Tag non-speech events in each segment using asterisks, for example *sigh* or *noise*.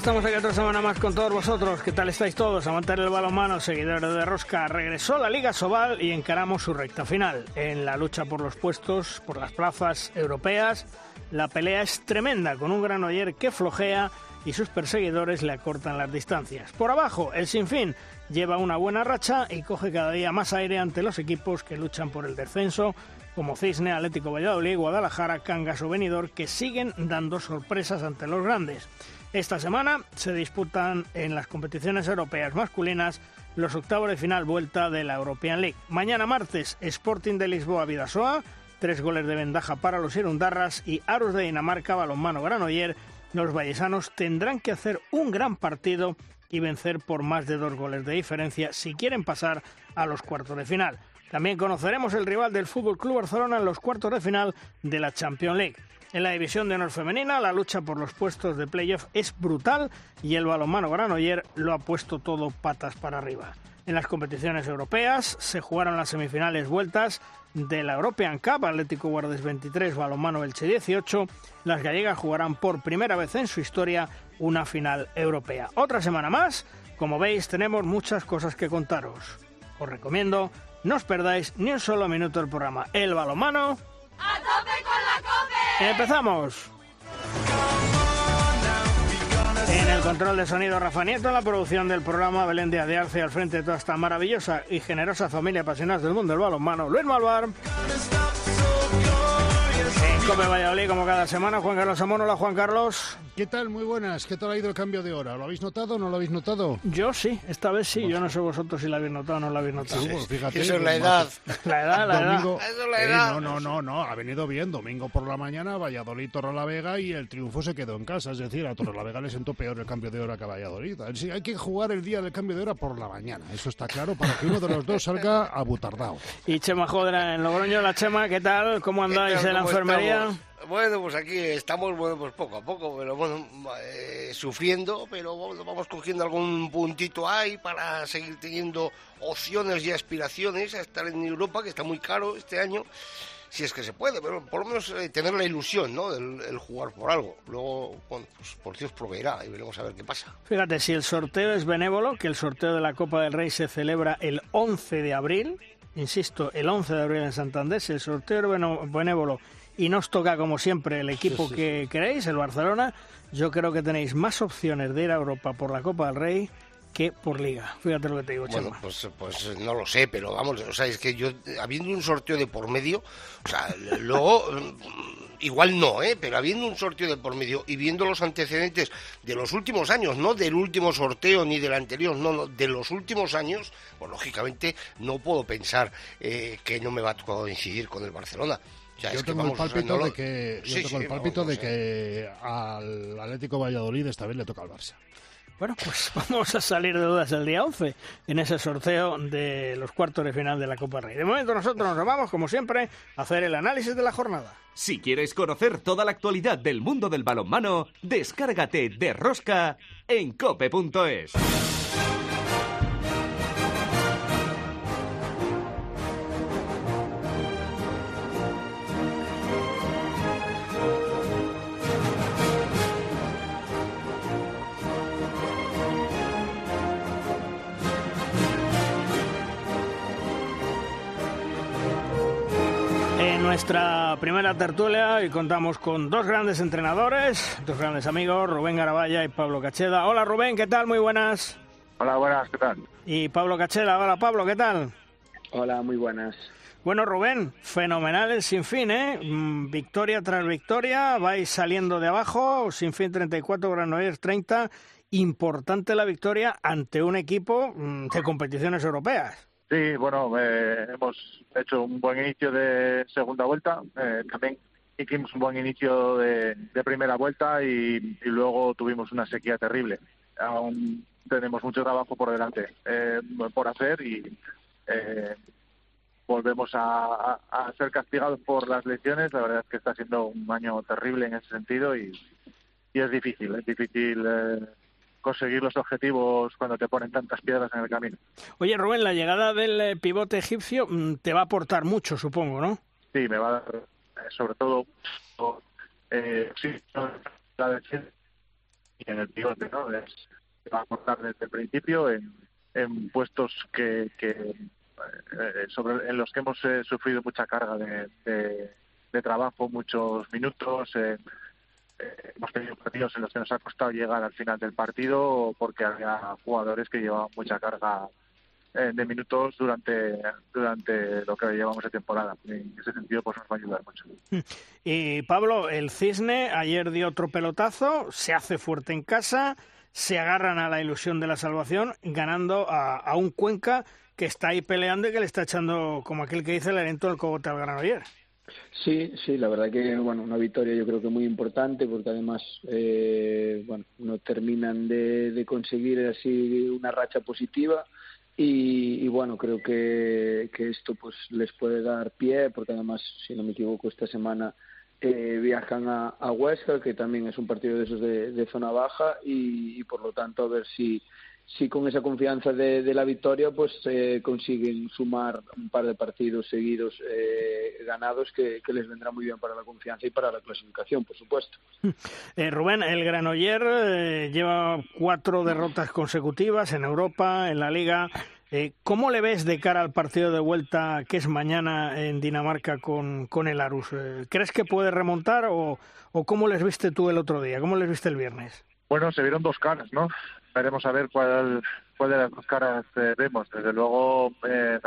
estamos aquí otra semana más con todos vosotros. ¿Qué tal estáis todos? Amantes del balonmano, seguidores de Rosca. Regresó la Liga Sobal y encaramos su recta final. En la lucha por los puestos, por las plazas europeas, la pelea es tremenda, con un Granoller que flojea y sus perseguidores le acortan las distancias. Por abajo, el Sinfín lleva una buena racha y coge cada día más aire ante los equipos que luchan por el descenso, como Cisne, Atlético Valladolid, Guadalajara, Cangas o Benidorm, que siguen dando sorpresas ante los grandes. Esta semana se disputan en las competiciones europeas masculinas los octavos de final vuelta de la European League. Mañana martes, Sporting de Lisboa Vidasoa, tres goles de ventaja para los Irundarras y Aros de Dinamarca Balonmano Granoller. Los vallesanos tendrán que hacer un gran partido y vencer por más de dos goles de diferencia si quieren pasar a los cuartos de final. También conoceremos el rival del Fútbol Club Barcelona en los cuartos de final de la Champions League. En la división de honor femenina, la lucha por los puestos de playoff es brutal y el balonmano Granoller lo ha puesto todo patas para arriba. En las competiciones europeas se jugaron las semifinales vueltas de la European Cup, Atlético Guardes 23, Balonmano Elche 18. Las gallegas jugarán por primera vez en su historia una final europea. Otra semana más, como veis, tenemos muchas cosas que contaros. Os recomiendo, no os perdáis ni un solo minuto del programa. El balonmano. ¡A tope con la cope! ¡Empezamos! En el control de sonido Rafa Nieto, en la producción del programa Belén Díaz de Arce al frente de toda esta maravillosa y generosa familia apasionada del mundo del balonmano, Luis Malvar. En Cope Valladolid, como cada semana, Juan Carlos Amón. Hola, Juan Carlos. ¿Qué tal? Muy buenas. ¿Qué tal ha ido el cambio de hora? ¿Lo habéis notado o no lo habéis notado? Yo sí, esta vez sí. Yo no sé vosotros si la habéis notado o no la habéis notado. Sí, pues fíjate. Eso es la edad. La edad, la edad. Domingo, Eso es la Eh, edad. no, no, no, no, ha venido bien. Domingo por la mañana, Valladolid, Torrelavega y el triunfo se quedó en casa. Es decir, a Torrelavega le sentó peor el cambio de hora que a Valladolid. Sí, hay que jugar el día del cambio de hora por la mañana. Eso está claro para que uno de los dos salga abutardado. Y Chema Jodra en Logroño. La Chema, ¿qué tal? ¿Cómo andáis en la ¿Cómo enfermería? estamos? Bueno, pues aquí estamos, bueno, pues poco a poco, pero bueno, eh, sufriendo, pero vamos cogiendo algún puntito ahí para seguir teniendo opciones y aspiraciones a estar en Europa, que está muy caro este año, si es que se puede, pero por lo menos eh, tener la ilusión, ¿no?, del el jugar por algo. Luego, bueno, pues por Dios proveerá y veremos a ver qué pasa. Fíjate, si el sorteo es benévolo, que el sorteo de la Copa del Rey se celebra el 11 de abril, insisto, el 11 de abril en Santander, si el sorteo es benévolo y nos toca como siempre el equipo que queréis, el Barcelona, yo creo que tenéis más opciones de ir a Europa por la Copa del Rey que por Liga. Fíjate lo que te digo, Bueno, Chema. pues, pues no lo sé, pero vamos, o sea, es que yo, habiendo un sorteo de por medio, o sea, luego, *laughs* igual no, ¿eh? Pero habiendo un sorteo de por medio y viendo los antecedentes de los últimos años, no del último sorteo ni del anterior, no, no, de los últimos años, pues lógicamente no puedo pensar eh, que no me va a coincidir con el Barcelona. O sea, Yo tengo el pálpito no lo- de que, yo Sí, tengo sí, el pálpito vamos, de que al Atlético Valladolid esta vez le toca al Barça. Bueno, pues *laughs* vamos a salir de dudas el día 11 en ese sorteo de los cuartos de final de la Copa Rey. De momento nosotros nos vamos, como siempre, a hacer el análisis de la jornada. Si quieres conocer toda la actualidad del mundo del balonmano, descárgate de Rosca en cope.es. nuestra primera tertulia y contamos con dos grandes entrenadores, dos grandes amigos, Rubén Garabaya y Pablo Cacheda. Hola Rubén, ¿qué tal? Muy buenas. Hola, buenas, ¿qué tal? Y Pablo Cacheda, hola Pablo, ¿qué tal? Hola, muy buenas. Bueno Rubén, fenomenal el Sinfín, ¿eh? Mm, Victoria tras victoria, vais saliendo de abajo, Sinfín 34, Granollers 30. Importante la victoria ante un equipo mm, de competiciones europeas. Sí, bueno, eh, hemos hecho un buen inicio de segunda vuelta. Eh, también hicimos un buen inicio de, primera vuelta y, luego tuvimos una sequía terrible. Aún tenemos mucho trabajo por delante eh, por hacer y eh, volvemos a, ser castigados por las lesiones. La verdad es que está siendo un año terrible en ese sentido y, es difícil, es difícil eh, conseguir los objetivos cuando te ponen tantas piedras en el camino. Oye, Rubén, la llegada del pivote egipcio mm, te va a aportar mucho, supongo, ¿no? Sí, me va a dar sobre todo eh, sí, la y en el pivote, ¿no? Es, va a aportar desde el principio en, en puestos que, que eh, sobre en los que hemos eh, sufrido mucha carga de, de, trabajo, muchos minutos. Eh, eh, hemos tenido partidos en los que nos ha costado llegar al final del partido porque había jugadores que llevaban mucha carga eh, de minutos durante durante lo que llevamos de temporada. En ese sentido, pues nos va a ayudar mucho. Y Pablo, el Cisne ayer dio otro pelotazo, se hace fuerte en casa, se agarran a la ilusión de la salvación, ganando a, un Cuenca que está ahí peleando y que le está echando, como aquel que dice, el aliento del cogote al ayer. Sí, sí, la verdad que bueno, una victoria yo creo que muy importante porque además eh, bueno, no terminan de, conseguir así una racha positiva y, bueno, creo que, que, esto pues les puede dar pie, porque además, si no me equivoco, esta semana eh, viajan a, a, Huesca, que también es un partido de esos de, zona baja, y, por lo tanto a ver si, si con esa confianza de, de la victoria pues eh, consiguen sumar un par de partidos seguidos eh, ganados que, que, les vendrá muy bien para la confianza y para la clasificación, por supuesto. *laughs* Eh, Rubén, el Granoller eh, lleva cuatro derrotas consecutivas en Europa, en la Liga. Eh, ¿Cómo le ves de cara al partido de vuelta que es mañana en Dinamarca con, con el Arus? Eh, ¿Crees que puede remontar o, o cómo les viste tú el otro día? ¿Cómo les viste el viernes? Bueno, se vieron dos caras, ¿no? Veremos a ver cuál, cuál de las dos caras eh, vemos. Desde luego, eh,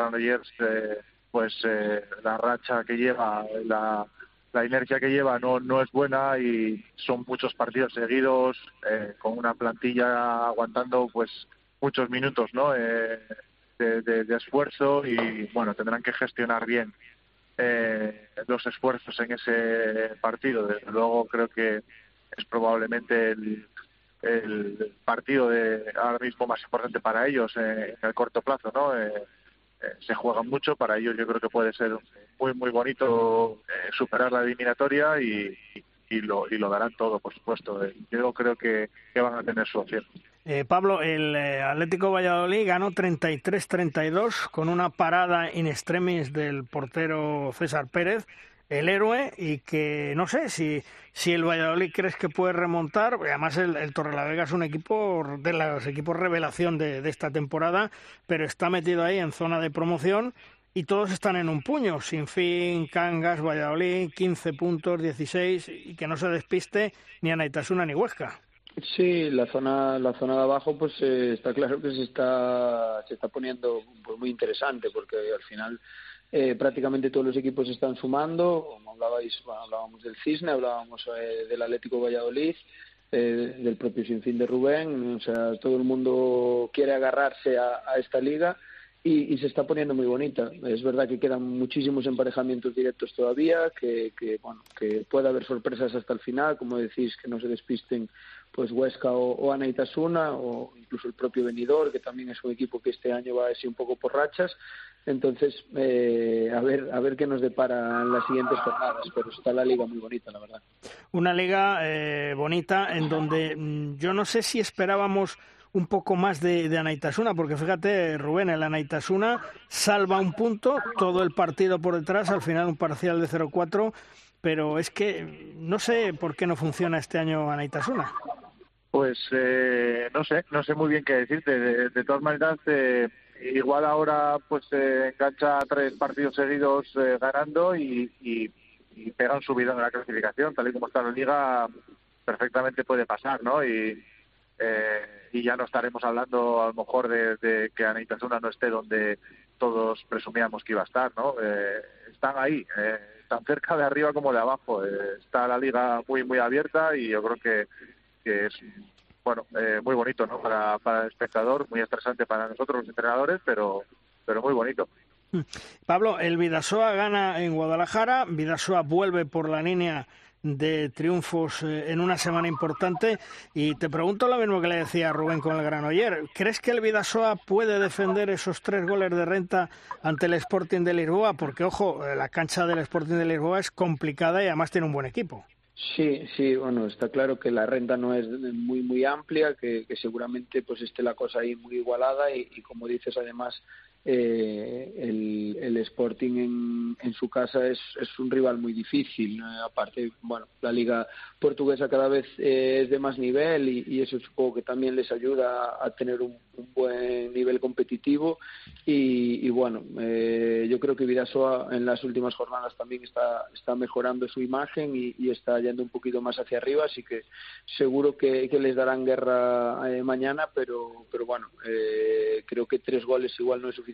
eh, pues eh, la racha que lleva, la, la inercia que lleva no, no es buena y son muchos partidos seguidos, eh, con una plantilla aguantando pues muchos minutos, ¿no? Eh, de, esfuerzo y bueno tendrán que gestionar bien eh, los esfuerzos en ese partido. Desde luego creo que es probablemente el, el partido de ahora mismo más importante para ellos eh, en el corto plazo, ¿no? Eh, se juegan mucho para ellos. Yo creo que puede ser muy muy bonito superar la eliminatoria y, y, lo y lo darán todo, por supuesto. yo creo que, que van a tener su opción. Eh, Pablo, el eh, Atlético Valladolid ganó 33-32 con una parada in extremis del portero César Pérez, el héroe, y que no sé si, si el Valladolid crees que puede remontar. Además, el, el Torrelavega es un equipo de los equipos revelación de, de esta temporada, pero está metido ahí en zona de promoción y todos están en un puño, sin fin, Cangas, Valladolid, 15 puntos, 16, y que no se despiste ni Anaitasuna ni Huesca. Sí, la zona, la zona de abajo, pues eh, está claro que se está, se está poniendo pues, muy interesante, porque al final eh, prácticamente todos los equipos están sumando. Como hablabais, hablábamos del Cisne, hablábamos eh, del Atlético Valladolid, eh, del propio Sinfín de Rubén. O sea, todo el mundo quiere agarrarse a, a esta liga y, se está poniendo muy bonita. Es verdad que quedan muchísimos emparejamientos directos todavía, que, que, bueno, que puede haber sorpresas hasta el final, como decís, que no se despisten pues Huesca o, o Anaitasuna o incluso el propio Venidor, que también es un equipo que este año va así un poco por rachas. Entonces, eh, a ver a ver qué nos depara en las siguientes jornadas, pero está la liga muy bonita, la verdad. Una liga eh, bonita en donde mm, yo no sé si esperábamos un poco más de, de, Anaitasuna, porque fíjate, Rubén, el Anaitasuna salva un punto, todo el partido por detrás, al final un parcial de 0-4, pero es que no sé por qué no funciona este año Anaitasuna. Pues eh, no sé, no sé muy bien qué decirte. De, de todas maneras, eh, igual ahora pues eh, engancha tres partidos seguidos eh, ganando y, y, y pega un subidón en la clasificación, tal y como está la liga, perfectamente puede pasar, ¿no? Y, eh, y ya no estaremos hablando a lo mejor de, de que Anaitasuna no esté donde todos presumíamos que iba a estar, ¿no? Eh, están ahí, eh, tan cerca de arriba como de abajo. Está la liga muy, muy abierta y yo creo que, que es bueno eh, muy bonito ¿no? para, para el espectador, muy estresante para nosotros los entrenadores, pero, pero muy bonito. Pablo, el Vidasoa gana en Guadalajara, Vidasoa vuelve por la línea de triunfos eh, en una semana importante y te pregunto lo mismo que le decía Rubén con el Granoller. ¿Crees que el Vidasoa puede defender esos tres goles de renta ante el Sporting de Lisboa? Porque, ojo, eh, la cancha del Sporting de Lisboa es complicada y además tiene un buen equipo. Sí, sí, bueno, está claro que la renta no es muy muy amplia, que, seguramente pues esté la cosa ahí muy igualada y, y como dices además eh, el, el, Sporting en, en su casa es, es, un rival muy difícil. Aparte, bueno, la liga portuguesa cada vez eh, es de más nivel y, y, eso supongo que también les ayuda a, tener un, buen nivel competitivo. Y, y bueno, eh, yo creo que Vidasoa en las últimas jornadas también está, está mejorando su imagen y, está yendo un poquito más hacia arriba, así que seguro que, que les darán guerra eh, mañana, pero, pero bueno, creo que tres goles igual no es suficiente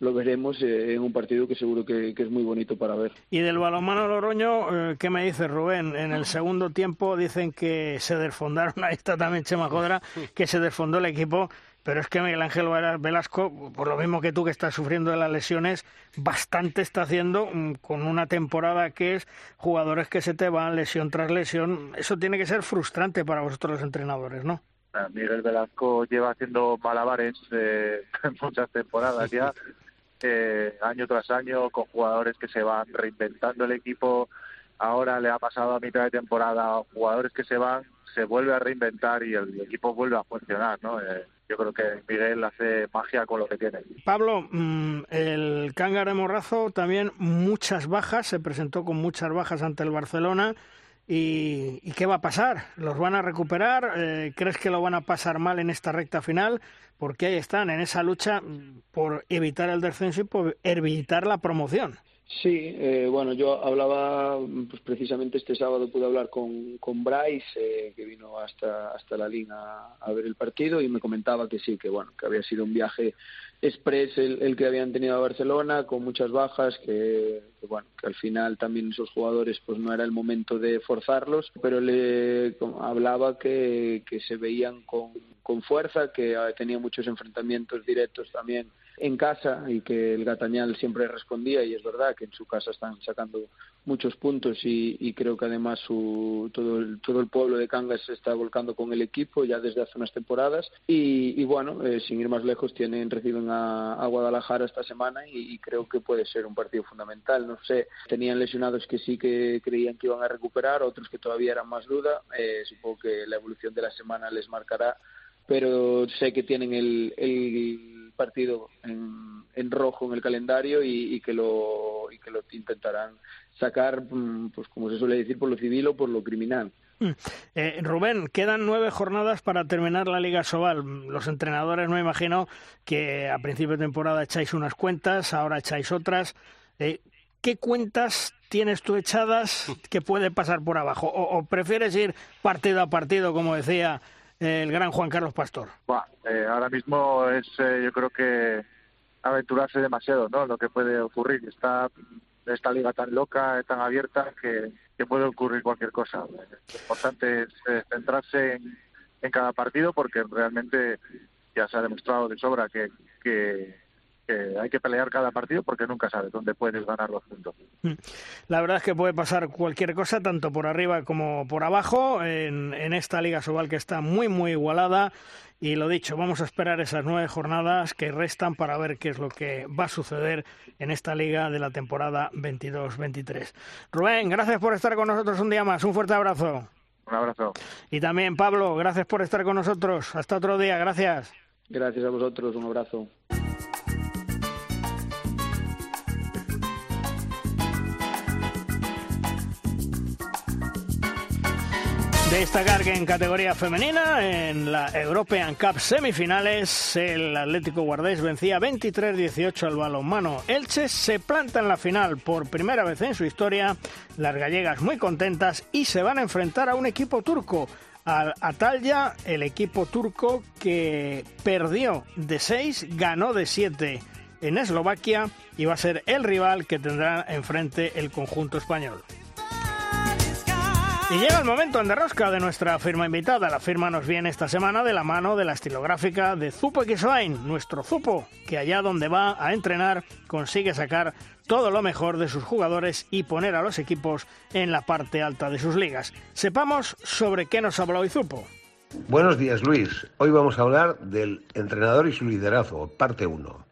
lo veremos eh, en un partido que seguro que, es muy bonito para ver. Y del balonmano Loroño, eh, ¿qué me dice Rubén? En el segundo tiempo dicen que se desfondaron, *laughs* ahí está también Chema Jodra, que se desfondó el equipo, pero es que Miguel Ángel Velasco, por lo mismo que tú que estás sufriendo de las lesiones, bastante está haciendo mm, con una temporada que es jugadores que se te van lesión tras lesión. Eso tiene que ser frustrante para vosotros los entrenadores, ¿no? Miguel Velasco lleva haciendo malabares eh, *laughs* muchas temporadas ya, *laughs* eh, año tras año, con jugadores que se van reinventando el equipo. Ahora le ha pasado a mitad de temporada, jugadores que se van, se vuelve a reinventar y el, equipo vuelve a funcionar, ¿no? Eh, yo creo que Miguel hace magia con lo que tiene. Pablo, mm, el Cángar de Morrazo también muchas bajas, se presentó con muchas bajas ante el Barcelona. ¿Y, qué va a pasar? ¿Los van a recuperar? Eh, ¿Crees que lo van a pasar mal en esta recta final? Porque ahí están, en esa lucha por evitar el descenso y por evitar la promoción. Sí, eh, bueno, yo hablaba, pues precisamente este sábado pude hablar con, con Bryce, eh, que vino hasta, hasta la línea a, ver el partido y me comentaba que sí, que bueno, que había sido un viaje express el, que habían tenido a Barcelona, con muchas bajas, que, bueno, que al final también esos jugadores pues no era el momento de forzarlos, pero le hablaba que, que se veían con, con fuerza, que tenía muchos enfrentamientos directos también en casa y que el Gatañal siempre respondía y es verdad que en su casa están sacando muchos puntos y, creo que además su, todo, el, todo el pueblo de Cangas está volcando con el equipo ya desde hace unas temporadas y, bueno, eh, sin ir más lejos tienen reciben a, Guadalajara esta semana y, creo que puede ser un partido fundamental. No sé, tenían lesionados que sí que creían que iban a recuperar, otros que todavía eran más duda. Eh, supongo que la evolución de la semana les marcará pero sé que tienen el, el partido en, en, rojo en el calendario y, y, que lo que lo intentarán sacar mm, pues como se suele decir por lo civil o por lo criminal mm. eh, Rubén, quedan nueve jornadas para terminar la Liga Sobal. Los entrenadores, me imagino que a principio de temporada echáis unas cuentas, ahora echáis otras. Eh, ¿Qué cuentas tienes tú echadas que puede pasar por abajo? ¿O, o prefieres ir partido a partido, como decía el gran Juan Carlos Pastor? Eh, ahora mismo es, eh, yo creo que aventurarse demasiado, ¿no? Lo que puede ocurrir. Está esta liga tan loca, tan abierta, que, puede ocurrir cualquier cosa. Lo importante es centrarse en, en, cada partido porque realmente ya se ha demostrado de sobra que, que que hay que pelear cada partido porque nunca sabes dónde puedes ganar los puntos. Mm. La verdad es que puede pasar cualquier cosa, tanto por arriba como por abajo, en, en esta Liga Sobal que está muy, muy igualada. Y lo dicho, vamos a esperar esas nueve jornadas que restan para ver qué es lo que va a suceder en esta liga de la temporada 22-23. Rubén, gracias por estar con nosotros un día más. Un fuerte abrazo. Un abrazo. Y también, Pablo, gracias por estar con nosotros. Hasta otro día. Gracias. Gracias a vosotros. Un abrazo. Destacar que en categoría femenina, en la European Cup semifinales, el Atlético Guardés vencía 23-18 al balonmano. Elche se planta en la final por primera vez en su historia. Las gallegas muy contentas y se van a enfrentar a un equipo turco. Al Atalya, el equipo turco que perdió de 6, ganó de 7 en Eslovaquia y va a ser el rival que tendrá enfrente el conjunto español. Y llega el momento en derrosca de nuestra firma invitada. La firma nos viene esta semana de la mano de la estilográfica de Zupo Xwain, nuestro Zupo, que allá donde va a entrenar consigue sacar todo lo mejor de sus jugadores y poner a los equipos en la parte alta de sus ligas. Sepamos sobre qué nos habla hoy Zupo. Buenos días Luis. Hoy vamos a hablar del entrenador y su liderazgo, parte 1.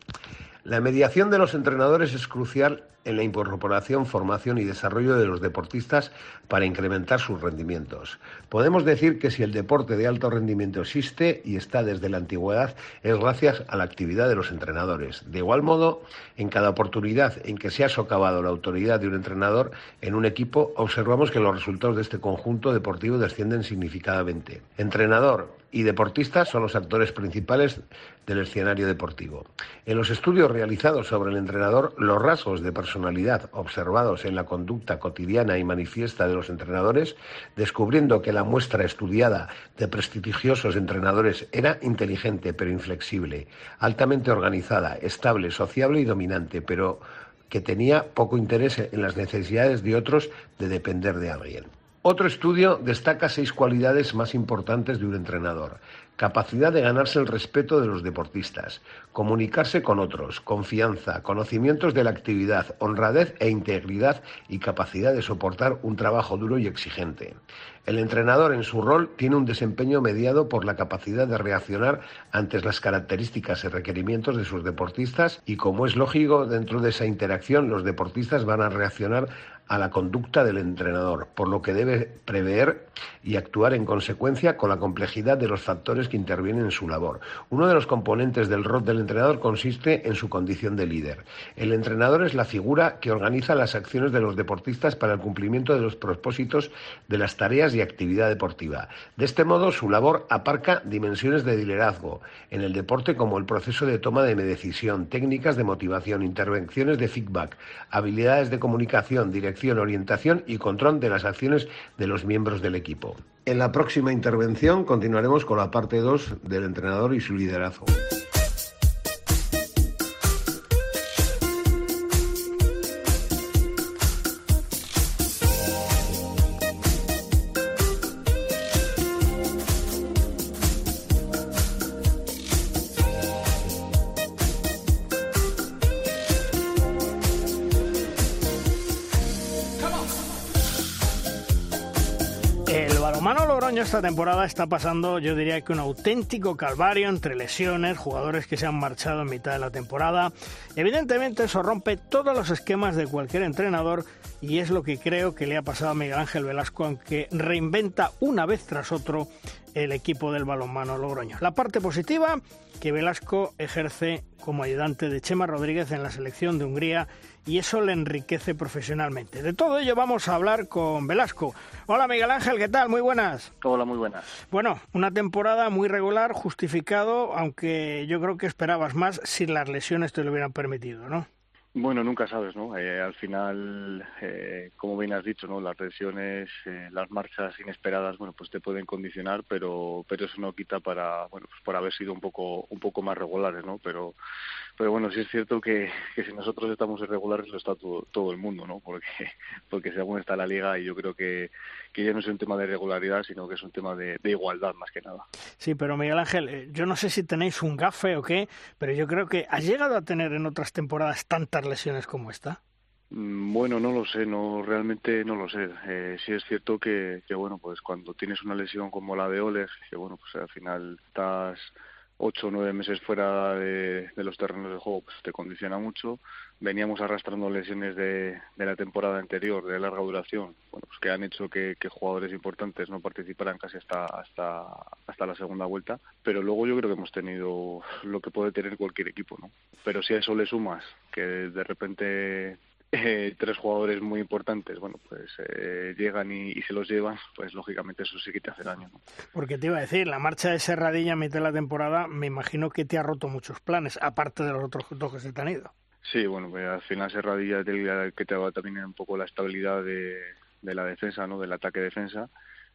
La mediación de los entrenadores es crucial en la incorporación, formación y desarrollo de los deportistas para incrementar sus rendimientos. Podemos decir que si el deporte de alto rendimiento existe y está desde la antigüedad es gracias a la actividad de los entrenadores. De igual modo, en cada oportunidad en que se ha socavado la autoridad de un entrenador en un equipo, observamos que los resultados de este conjunto deportivo descienden significativamente. Entrenador, y deportistas son los actores principales del escenario deportivo. En los estudios realizados sobre el entrenador, los rasgos de personalidad observados en la conducta cotidiana y manifiesta de los entrenadores, descubriendo que la muestra estudiada de prestigiosos entrenadores era inteligente pero inflexible, altamente organizada, estable, sociable y dominante, pero que tenía poco interés en las necesidades de otros de depender de alguien. Otro estudio destaca seis cualidades más importantes de un entrenador. Capacidad de ganarse el respeto de los deportistas, comunicarse con otros, confianza, conocimientos de la actividad, honradez e integridad y capacidad de soportar un trabajo duro y exigente. El entrenador en su rol tiene un desempeño mediado por la capacidad de reaccionar ante las características y requerimientos de sus deportistas y como es lógico dentro de esa interacción los deportistas van a reaccionar a la conducta del entrenador, por lo que debe prever y actuar en consecuencia con la complejidad de los factores que intervienen en su labor. Uno de los componentes del rol del entrenador consiste en su condición de líder. El entrenador es la figura que organiza las acciones de los deportistas para el cumplimiento de los propósitos de las tareas y actividad deportiva. De este modo, su labor aparca dimensiones de liderazgo en el deporte como el proceso de toma de decisión, técnicas de motivación, intervenciones de feedback, habilidades de comunicación, dirección orientación y control de las acciones de los miembros del equipo. En la próxima intervención continuaremos con la parte 2 del entrenador y su liderazgo. Esta temporada está pasando, yo diría que un auténtico calvario entre lesiones, jugadores que se han marchado en mitad de la temporada. Evidentemente eso rompe todos los esquemas de cualquier entrenador y es lo que creo que le ha pasado a Miguel Ángel Velasco, aunque reinventa una vez tras otro el equipo del balonmano Logroño. La parte positiva, que Velasco ejerce como ayudante de Chema Rodríguez en la selección de Hungría y eso le enriquece profesionalmente. De todo ello vamos a hablar con Velasco. Hola Miguel Ángel, ¿qué tal? Muy buenas. Hola, muy buenas. Bueno, una temporada muy regular, justificado, aunque yo creo que esperabas más si las lesiones te lo hubieran permitido, ¿no? Bueno, nunca sabes, ¿no? Eh, al final, eh, como bien has dicho, ¿no? Las lesiones, eh, las marchas inesperadas, bueno, pues te pueden condicionar, pero pero eso no quita para, bueno, pues por haber sido un poco un poco más regulares, ¿no? Pero pero bueno, sí es cierto que, que si nosotros estamos irregulares lo está todo, todo el mundo, ¿no? Porque *laughs* porque según está la liga y yo creo que, que ya no es un tema de regularidad, sino que es un tema de, de igualdad más que nada. Sí, pero Miguel Ángel, yo no sé si tenéis un gafe o qué, pero yo creo que has llegado a tener en otras temporadas tantas lesiones como esta? Mm, bueno, no lo sé, no realmente no lo sé. Eh, sí es cierto que, que, bueno, pues cuando tienes una lesión como la de Oleg, que bueno, pues al final estás ocho o nueve meses fuera de, los terrenos de juego, pues te condiciona mucho. Veníamos arrastrando lesiones de, de, la temporada anterior, de larga duración, bueno, pues que han hecho que, que, jugadores importantes no participaran casi hasta, hasta, hasta la segunda vuelta. Pero luego yo creo que hemos tenido lo que puede tener cualquier equipo, ¿no? Pero si a eso le sumas que de repente eh, tres jugadores muy importantes, bueno, pues eh, llegan y, se los llevan, pues lógicamente eso sí que te hace daño. ¿no? Porque te iba a decir, la marcha de Serradilla a mitad de la temporada, me imagino que te ha roto muchos planes, aparte de los otros dos que se te han ido. Sí, bueno, pues al final Serradilla es el que te va también un poco la estabilidad de, de la defensa, ¿no? Del ataque-defensa.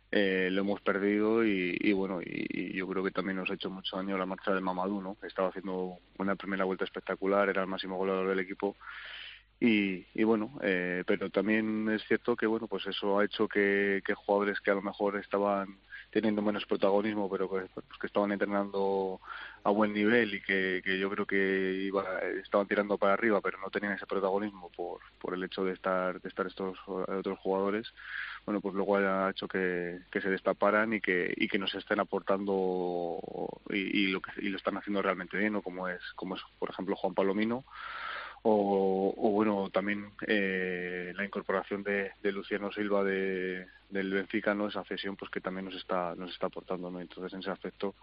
Eh, lo hemos perdido y, y bueno, y, y, yo creo que también nos ha hecho mucho daño la marcha de Mamadou, ¿no? Estaba haciendo una primera vuelta espectacular, era el máximo goleador del equipo y, y bueno, eh, pero también es cierto que bueno, pues eso ha hecho que, jugadores que a lo mejor estaban teniendo menos protagonismo, pero que, pues, que estaban entrenando a buen nivel y que, que yo creo que iba, estaban tirando para arriba, pero no tenían ese protagonismo por, por el hecho de estar, de estar estos otros jugadores, bueno, pues luego ha hecho que, que se destaparan y que, y que nos estén aportando y, y lo que y lo están haciendo realmente bien, ¿no? como es, como es por ejemplo Juan Palomino o, bueno también eh, la incorporación de, de Luciano Silva de, del Benfica no esa cesión pues que también nos está nos está aportando no entonces en ese aspecto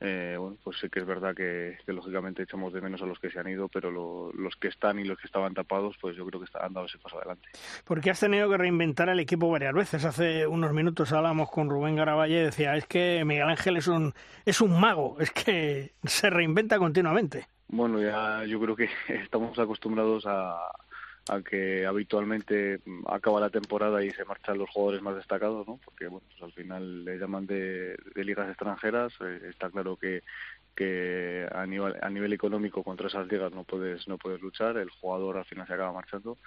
eh, bueno, pues sí que es verdad que, lógicamente echamos de menos a los que se han ido, pero lo, los que están y los que estaban tapados, pues yo creo que han dado ese paso adelante. Porque has tenido que reinventar el equipo varias veces. Hace unos minutos hablábamos con Rubén Garavalle y decía, es que Miguel Ángel es un, es un mago, es que *laughs* se reinventa continuamente. Bueno, ya yo creo que *laughs* estamos acostumbrados a, que habitualmente acaba la temporada y se marchan los jugadores más destacados, ¿no? Porque bueno, pues al final le llaman de, de ligas extranjeras. Eh, está claro que que a nivel a nivel económico contra esas ligas no puedes no puedes luchar. El jugador al final se acaba marchando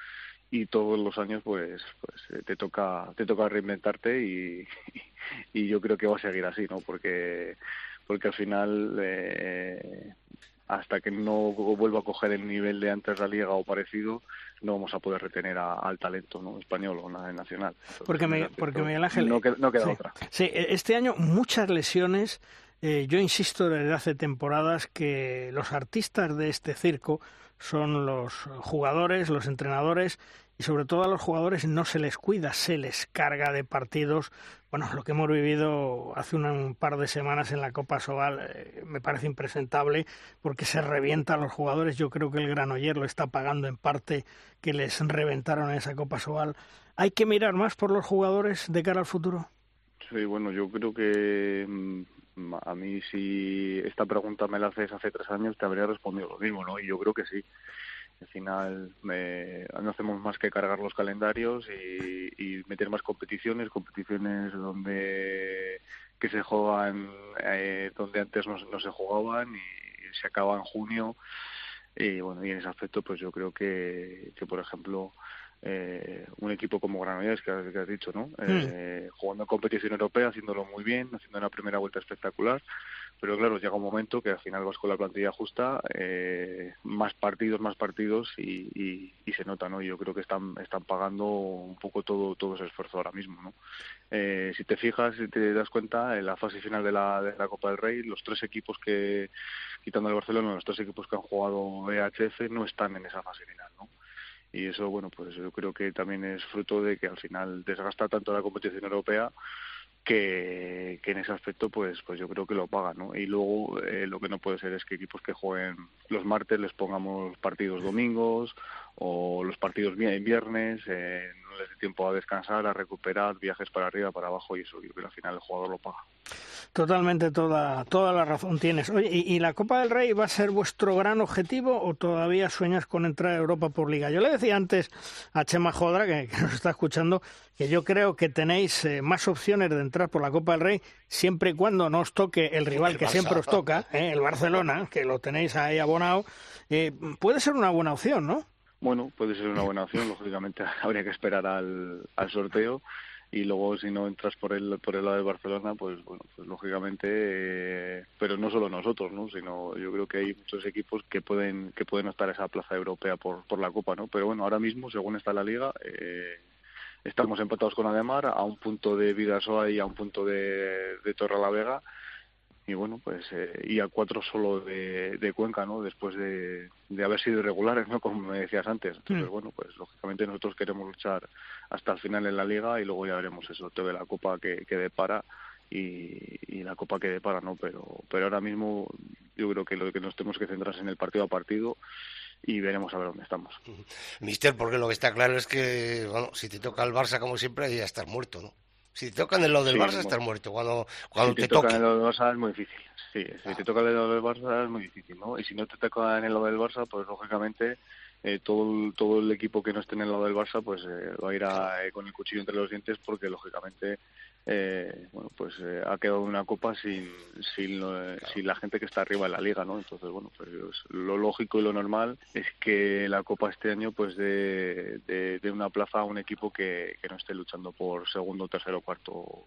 y todos los años pues pues eh, te toca te toca reinventarte y, *laughs* y yo creo que va a seguir así, ¿no? Porque porque al final eh, hasta que no vuelva a coger el nivel de antes de la liga o parecido, no vamos a poder retener a, al talento ¿no? español o nacional. Entonces, porque, me, porque Miguel Ángel... No, no queda sí, otra. Sí, este año muchas lesiones. Eh, yo insisto desde hace temporadas que los artistas de este circo son los jugadores, los entrenadores y sobre todo a los jugadores no se les cuida, se les carga de partidos. Bueno, lo que hemos vivido hace un par de semanas en la Copa Sobal eh, me parece impresentable porque se revienta a los jugadores. Yo creo que el Granoller lo está pagando en parte que les reventaron en esa Copa Sobal. ¿Hay que mirar más por los jugadores de cara al futuro? Sí, bueno, yo creo que a mí si esta pregunta me la haces hace tres años te habría respondido lo mismo, ¿no? Y yo creo que sí. Al final eh, no hacemos más que cargar los calendarios y, y, meter más competiciones, competiciones donde que se juegan eh, donde antes no, no, se jugaban y se acaba en junio. Y bueno, y en ese aspecto pues yo creo que, que por ejemplo, eh, un equipo como Granollers, que, que has dicho, ¿no? Eh, mm. Jugando en competición europea, haciéndolo muy bien, haciendo una primera vuelta espectacular, pero claro, llega un momento que al final vas con la plantilla justa, eh, más partidos, más partidos y, y, y, se nota, ¿no? Yo creo que están, están pagando un poco todo, todo ese esfuerzo ahora mismo, ¿no? Eh, si te fijas, si te das cuenta, en la fase final de la, de la Copa del Rey, los tres equipos que, quitando el Barcelona, los tres equipos que han jugado EHF no están en esa fase final, ¿no? Y eso bueno pues yo creo que también es fruto de que al final desgasta tanto la competición europea que, que en ese aspecto pues pues yo creo que lo pagan ¿no? y luego eh, lo que no puede ser es que equipos que jueguen los martes les pongamos partidos domingos o los partidos en viernes eh, no les dé tiempo a descansar a recuperar viajes para arriba para abajo y eso yo creo que al final el jugador lo paga Totalmente, toda, toda la razón tienes. Oye, ¿y, ¿y, la Copa del Rey va a ser vuestro gran objetivo o todavía sueñas con entrar a Europa por Liga? Yo le decía antes a Chema Jodra, que, que nos está escuchando, que yo creo que tenéis eh, más opciones de entrar por la Copa del Rey siempre y cuando no os toque el rival el que siempre os toca, eh, el Barcelona, que lo tenéis ahí abonado. Eh, puede ser una buena opción, ¿no? Bueno, puede ser una buena opción. Lógicamente *laughs* habría que esperar al, al sorteo. Y luego si no entras por el por el lado de Barcelona pues bueno pues lógicamente eh, pero no solo nosotros no sino yo creo que hay muchos equipos que pueden que pueden optar a esa plaza europea por por la copa no pero bueno ahora mismo según está la liga eh, estamos empatados con Ademar a un punto de Vidasoa y a un punto de, de Torre la Vega y bueno pues eh, y a cuatro solo de, de Cuenca no después de, de, haber sido irregulares no *laughs* como me decías antes entonces mm. bueno pues lógicamente nosotros queremos luchar hasta el final en la liga y luego ya veremos el sorteo de la copa que, que depara y, y la copa que depara no pero pero ahora mismo yo creo que lo que nos tenemos que centrar es en el partido a partido y veremos a ver dónde estamos. Mister, porque lo que está claro es que, bueno, si te toca el Barça como siempre, ya estás muerto, ¿no? Si te tocan en lo del sí, Barça, estás muerto. Cuando, cuando si te, te tocan en lo del Barça es muy difícil. Sí, si ah. te toca en lo del Barça es muy difícil, ¿no? Y si no te tocan en lo del Barça, pues lógicamente eh, todo, el, todo el equipo que no esté en el lado del Barça pues eh, va a ir eh, con el cuchillo entre los dientes porque lógicamente bueno pues ha quedado una copa sin, sin, la gente que está arriba de la liga no entonces bueno pues lo lógico y lo normal es que la copa este año pues de, de, una plaza a un equipo que, que no esté luchando por segundo tercero cuarto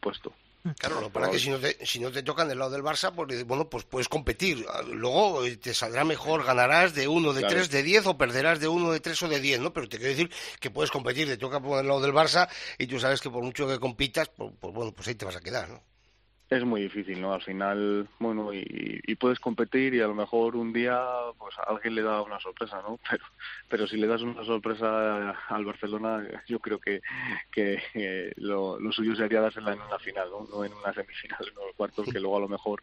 puesto Claro, lo para que si no, te, si no te tocan del lado del Barça, pues bueno, pues puedes competir. Luego eh, te saldrá mejor, ganarás de uno, de tres, de diez o perderás de uno, de tres o de diez, ¿no? Pero te quiero decir que puedes competir, te toca por el lado del Barça y tú sabes que por mucho que compitas, pues, pues bueno, pues ahí te vas a quedar, ¿no? Es muy difícil, ¿no? Al final, bueno, y, y, puedes competir y a lo mejor un día, pues alguien le da una sorpresa, ¿no? *laughs* Pero, pero si le das una sorpresa al Barcelona, yo creo que, que lo, lo, suyo sería dársela en una final, ¿no? No en una semifinal, en los cuartos, que luego a lo mejor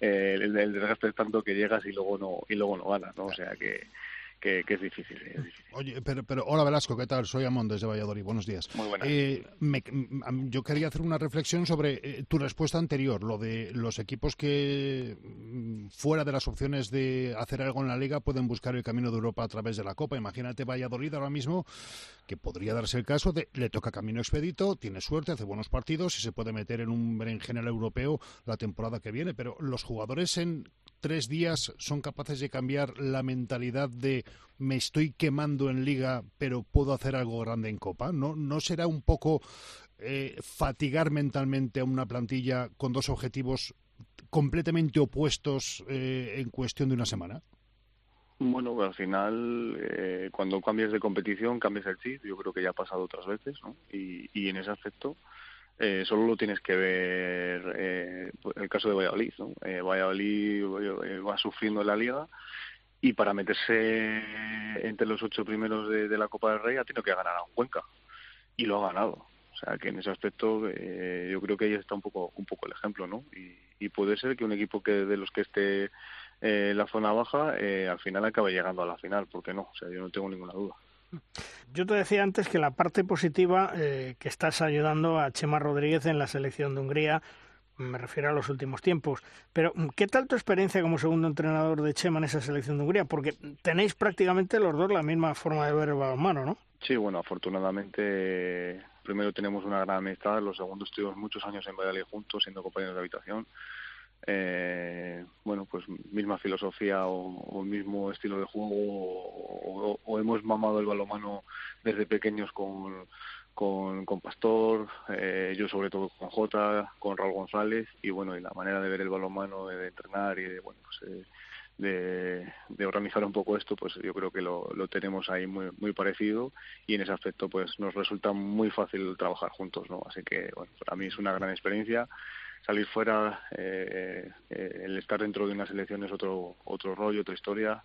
eh, el, desgaste es tanto que llegas y luego no y luego no ganas, ¿no? O sea que que, es, difícil, Oye, pero, pero hola Velasco, ¿qué tal? Soy Amón desde Valladolid, buenos días. Muy buenas. Eh, yo quería hacer una reflexión sobre eh, tu respuesta anterior, lo de los equipos que mm, fuera de las opciones de hacer algo en la liga pueden buscar el camino de Europa a través de la Copa. Imagínate Valladolid ahora mismo, que podría darse el caso de le toca camino expedito, tiene suerte, hace buenos partidos y se puede meter en un berenjenal europeo la temporada que viene, pero los jugadores en tres días son capaces de cambiar la mentalidad de me estoy quemando en liga, pero puedo hacer algo grande en Copa? ¿No, no será un poco eh, fatigar mentalmente a una plantilla con dos objetivos completamente opuestos eh, en cuestión de una semana? Bueno, al final, eh, cuando cambias de competición, cambias el chip. Yo creo que ya ha pasado otras veces, ¿no? Y, en ese aspecto, eh, solo lo tienes que ver eh, el caso de Valladolid. Eh, Valladolid eh, va sufriendo en la liga y para meterse entre los ocho primeros de, la Copa del Rey ha tenido que ganar a un Cuenca y lo ha ganado. O sea que en ese aspecto eh, yo creo que ahí está un poco un poco el ejemplo, ¿no? Y, puede ser que un equipo que de los que esté en la zona baja al final acabe llegando a la final, porque no, o sea yo no tengo ninguna duda. Yo te decía antes que la parte positiva eh, que estás ayudando a Chema Rodríguez en la selección de Hungría, me refiero a los últimos tiempos. Pero, ¿qué tal tu experiencia como segundo entrenador de Chema en esa selección de Hungría? Porque tenéis prácticamente los dos la misma forma de ver el balonmano, ¿no? Sí, bueno, afortunadamente primero tenemos una gran amistad, los segundos estuvimos muchos años en Valladolid juntos, siendo compañeros de habitación eh, bueno, pues misma filosofía o, mismo estilo de juego o, hemos mamado el balomano desde pequeños con, con, con Pastor, eh, yo sobre todo con Jota, con Raúl González y bueno, y la manera de ver el balomano, de, entrenar y de, bueno, pues eh, de, de, organizar un poco esto, pues yo creo que lo, lo tenemos ahí muy, muy parecido y en ese aspecto pues nos resulta muy fácil trabajar juntos, ¿no? Así que bueno, para mí es una gran experiencia salir fuera, eh, eh, el estar dentro de una selección es otro otro rollo, otra historia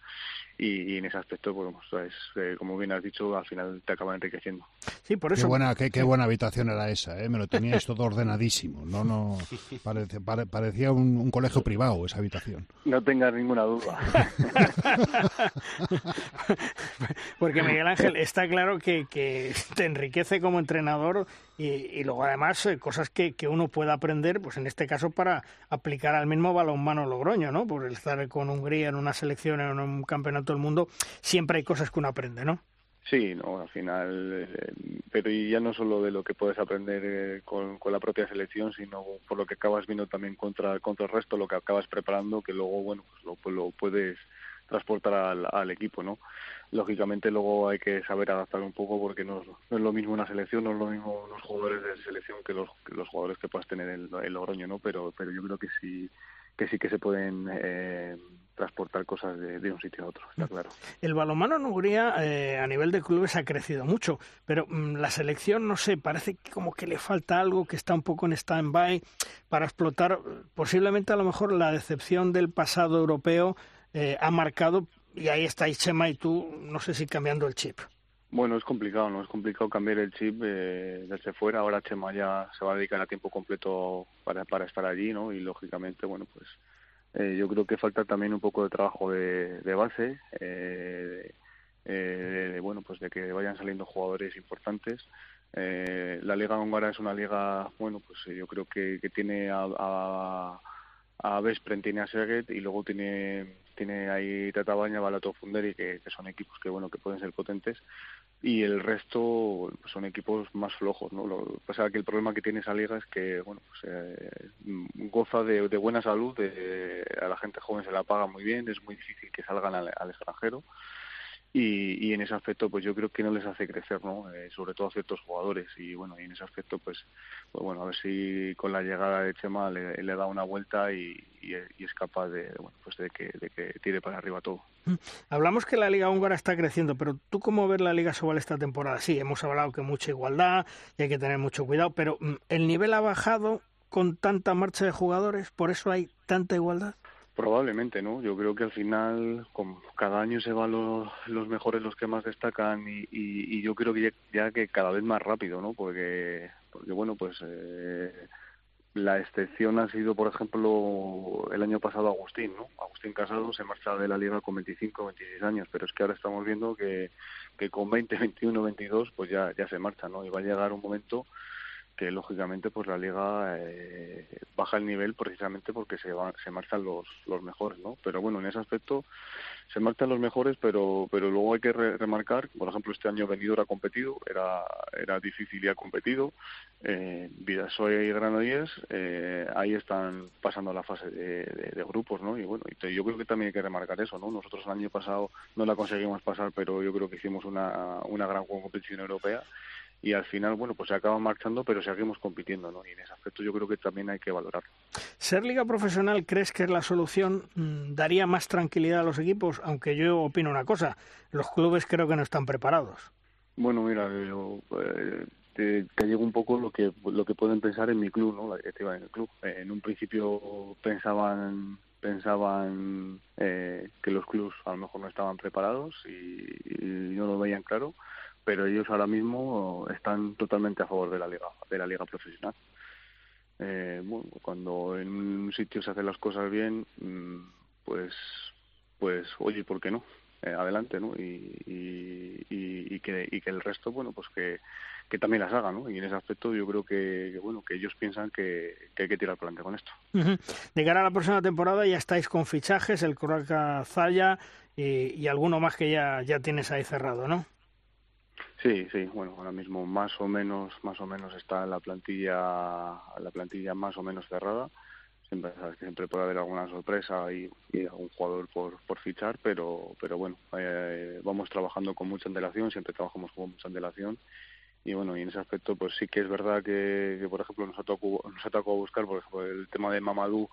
y, en ese aspecto, pues, pues eh, como bien has dicho, al final te acaba enriqueciendo. Sí, por eso. Qué buena, qué, buena habitación era esa, ¿eh? me lo teníais todo ordenadísimo. No, no, *laughs* parecía un, colegio privado esa habitación. No tengas ninguna duda. *laughs* Porque Miguel Ángel, está claro que, que te enriquece como entrenador y, y luego además cosas que, que uno pueda aprender, pues en este caso para aplicar al mismo balonmano Logroño, ¿no? Por estar con Hungría en una selección, en un campeonato del mundo, siempre hay cosas que uno aprende, ¿no? Sí, no, al final, eh, pero ya no solo de lo que puedes aprender eh, con, con, la propia selección, sino por lo que acabas viendo también contra, contra el resto, lo que acabas preparando, que luego, bueno, pues lo, lo puedes transportar al, al, equipo, ¿no? Lógicamente luego hay que saber adaptar un poco porque no, no, es lo mismo una selección, no es lo mismo los jugadores de selección que los, que los jugadores que puedas tener en el, el Logroño, ¿no? Pero, pero yo creo que sí, que sí que se pueden eh, transportar cosas de, un sitio a otro, está claro. El balonmano en Hungría eh, a nivel de clubes ha crecido mucho, pero mm, la selección, no sé, parece como que le falta algo, que está un poco en stand-by para explotar. Posiblemente a lo mejor la decepción del pasado europeo eh, ha marcado, y ahí estáis Chema y tú, no sé si cambiando el chip. Bueno, es complicado, ¿no? Es complicado cambiar el chip eh, desde fuera. Ahora Chema ya se va a dedicar a tiempo completo para, para estar allí, ¿no? Y lógicamente, bueno, pues eh, yo creo que falta también un poco de trabajo de, de base, eh, eh, bueno, pues de que vayan saliendo jugadores importantes. Eh, la liga húngara es una liga, bueno, pues yo creo que, que tiene a a Vespren, tiene a Serget y luego tiene tiene ahí Tatabaña, Balato Funderi, que, que, son equipos que bueno que pueden ser potentes. Y el resto pues, son equipos más flojos no lo pasa que el problema que tiene esa liga es que bueno pues, eh, goza de, de, buena salud de, a la gente joven se la paga muy bien es muy difícil que salgan al, al extranjero y, y, en ese aspecto pues yo creo que no les hace crecer no eh, sobre todo a ciertos jugadores. Y bueno y en ese aspecto pues, pues bueno a ver si con la llegada de Chema le, da una vuelta y, y, y, es capaz de bueno pues de que, de que tire para arriba todo. Mm. hablamos que la liga húngara está creciendo pero tú cómo ves la liga Sobal esta temporada sí hemos hablado que mucha igualdad y hay que tener mucho cuidado pero mm, el nivel ha bajado con tanta marcha de jugadores por eso hay tanta igualdad Probablemente, ¿no? Yo creo que al final, como cada año se van los, los mejores, los que más destacan, y, y, yo creo que ya, ya, que cada vez más rápido, ¿no? Porque, porque bueno, pues eh, la excepción ha sido, por ejemplo, el año pasado Agustín, ¿no? Agustín Casado se marcha de la liga con 25, 26 años, pero es que ahora estamos viendo que, que con 20, 21, 22, pues ya, ya se marcha, ¿no? Y va a llegar un momento que lógicamente pues la liga eh, baja el nivel precisamente porque se van, se marchan los los mejores no pero bueno en ese aspecto se marchan los mejores pero pero luego hay que re remarcar por ejemplo este año Benidorm ha competido era era difícil y ha competido eh, Vidasoy y Granollers eh, ahí están pasando la fase de, de, de grupos no y bueno yo creo que también hay que remarcar eso no nosotros el año pasado no la conseguimos pasar pero yo creo que hicimos una una gran competición europea y al final, bueno, pues se acaba marchando, pero seguimos compitiendo, ¿no? Y en ese aspecto yo creo que también hay que valorarlo. ¿Ser liga profesional crees que es la solución? ¿Daría más tranquilidad a los equipos? Aunque yo opino una cosa, los clubes creo que no están preparados. Bueno, mira, yo, eh, te, te, digo un poco lo que lo que pueden pensar en mi club, ¿no? La directiva en el club. Eh, en un principio pensaban pensaban eh, que los clubes a lo mejor no estaban preparados y, y no lo veían claro pero ellos ahora mismo están totalmente a favor de la liga de la liga profesional eh, bueno, cuando en un sitio se hacen las cosas bien pues pues oye por qué no eh, adelante no y, y, que y que el resto bueno pues que también las haga, ¿no? Y en ese aspecto yo creo que, bueno que ellos piensan que, hay que tirar adelante con esto. Uh. De cara a la próxima temporada ya estáis con fichajes, el Croaca Zaya y, y alguno más que ya, ya tienes ahí cerrado, ¿no? Sí, sí, bueno, ahora mismo más o menos, más o menos está la plantilla, la plantilla más o menos cerrada. Siempre, sabes que siempre puede haber alguna sorpresa y, algún jugador por, por fichar, pero, pero bueno, eh, vamos trabajando con mucha antelación, siempre trabajamos con mucha antelación y bueno, y en ese aspecto pues sí que es verdad que, por ejemplo nos tocado, nos tocado buscar, por ejemplo, el tema de Mamadou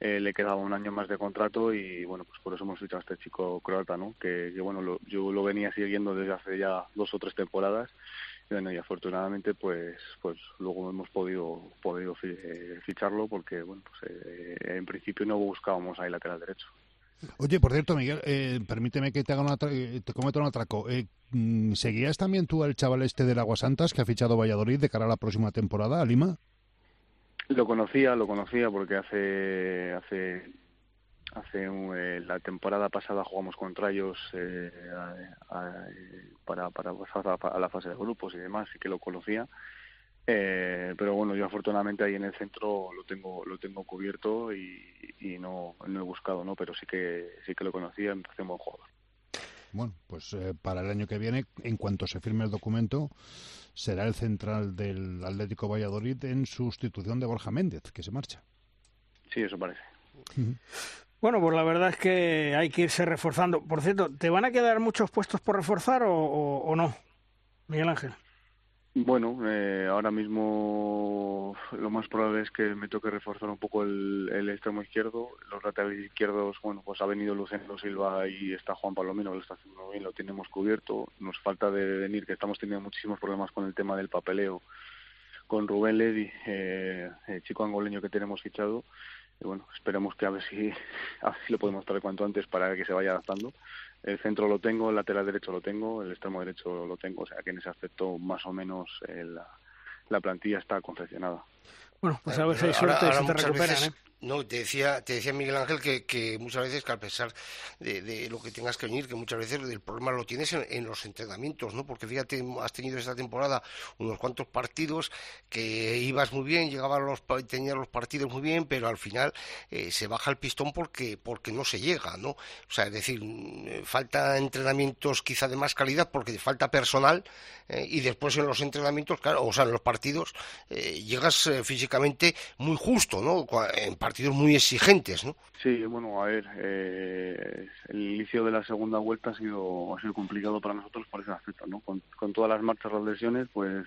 eh, le quedaba un año más de contrato y bueno, pues por eso hemos fichado a este chico croata, ¿no? Que, que bueno, lo, yo lo venía siguiendo desde hace ya dos o tres temporadas y bueno, y afortunadamente pues pues luego hemos podido podido ficharlo porque bueno, pues eh, en principio no buscábamos ahí lateral derecho. Oye, por cierto, Miguel, eh, permíteme que te haga una te cometa un atraco. Eh, ¿Seguías también tú al chaval este del Aguasantas que ha fichado Valladolid de cara a la próxima temporada, a Lima? Lo conocía, lo conocía porque hace hace hace eh, la temporada pasada jugamos contra ellos eh, para para pasar a, la fase de grupos y demás, sí que lo conocía. Eh, pero bueno, yo afortunadamente ahí en el centro lo tengo lo tengo cubierto y, y no no he buscado, ¿no? Pero sí que sí que lo conocía, me parece un buen jugador. Bueno, pues eh, para el año que viene, en cuanto se firme el documento, será el central del Atlético Valladolid en sustitución de Borja Méndez, que se marcha. Sí, eso parece. Uh -huh. Bueno, pues la verdad es que hay que irse reforzando. Por cierto, ¿te van a quedar muchos puestos por reforzar o, o, o no, Miguel Ángel? Bueno, eh, ahora mismo lo más probable es que me toque reforzar un poco el, el extremo izquierdo. Los laterales izquierdos, bueno, pues ha venido Luceno Silva y está Juan Palomino, lo está haciendo bien, lo tenemos cubierto. Nos falta de venir, que estamos teniendo muchísimos problemas con el tema del papeleo con Rubén Ledi, eh, el chico angoleño que tenemos fichado. Y bueno, esperemos que a ver si *laughs* a ver si lo podemos traer cuanto antes para que se vaya adaptando el centro lo tengo, el lateral derecho lo tengo, el extremo derecho lo tengo, o sea que en ese aspecto más o menos eh, la, la, plantilla está confeccionada. Bueno, pues a ver si hay suerte ahora, y se te recuperan, veces, ¿eh? No, te decía, te decía Miguel Ángel que, que muchas veces, que a pesar de, lo que tengas que venir, que muchas veces el problema lo tienes en, los entrenamientos, ¿no? Porque fíjate, has tenido esta temporada unos cuantos partidos que ibas muy bien, llegaban los, tenías los partidos muy bien, pero al final eh, se baja el pistón porque, porque no se llega, ¿no? O sea, es decir, mm, falta entrenamientos quizá de más calidad porque falta personal eh, y después en los entrenamientos, claro, o sea, en los partidos eh, llegas físicamente muy justo, ¿no? En partidos muy exigentes, ¿no? Sí, bueno, a ver, eh, el inicio de la segunda vuelta ha sido ha sido complicado para nosotros por ese aspecto, ¿no? Con, todas las marchas, las lesiones, pues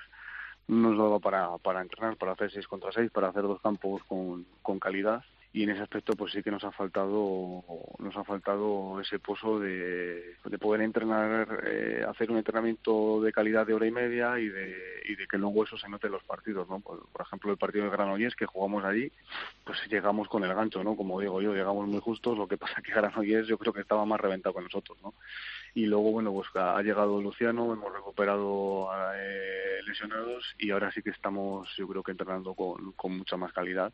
no nos daba para, para entrenar, para hacer 6 contra 6, para hacer dos campos con, con calidad y en ese aspecto pues sí que nos ha faltado nos ha faltado ese pozo de, de poder entrenar eh, hacer un entrenamiento de calidad de hora y media y de, y de que luego eso se note en los partidos no por, ejemplo el partido de Granollers que jugamos allí pues llegamos con el gancho no como digo yo llegamos muy justos lo que pasa que Granollers yo creo que estaba más reventado que nosotros no y luego bueno pues ha llegado Luciano hemos recuperado eh, lesionados y ahora sí que estamos yo creo que entrenando con mucha más calidad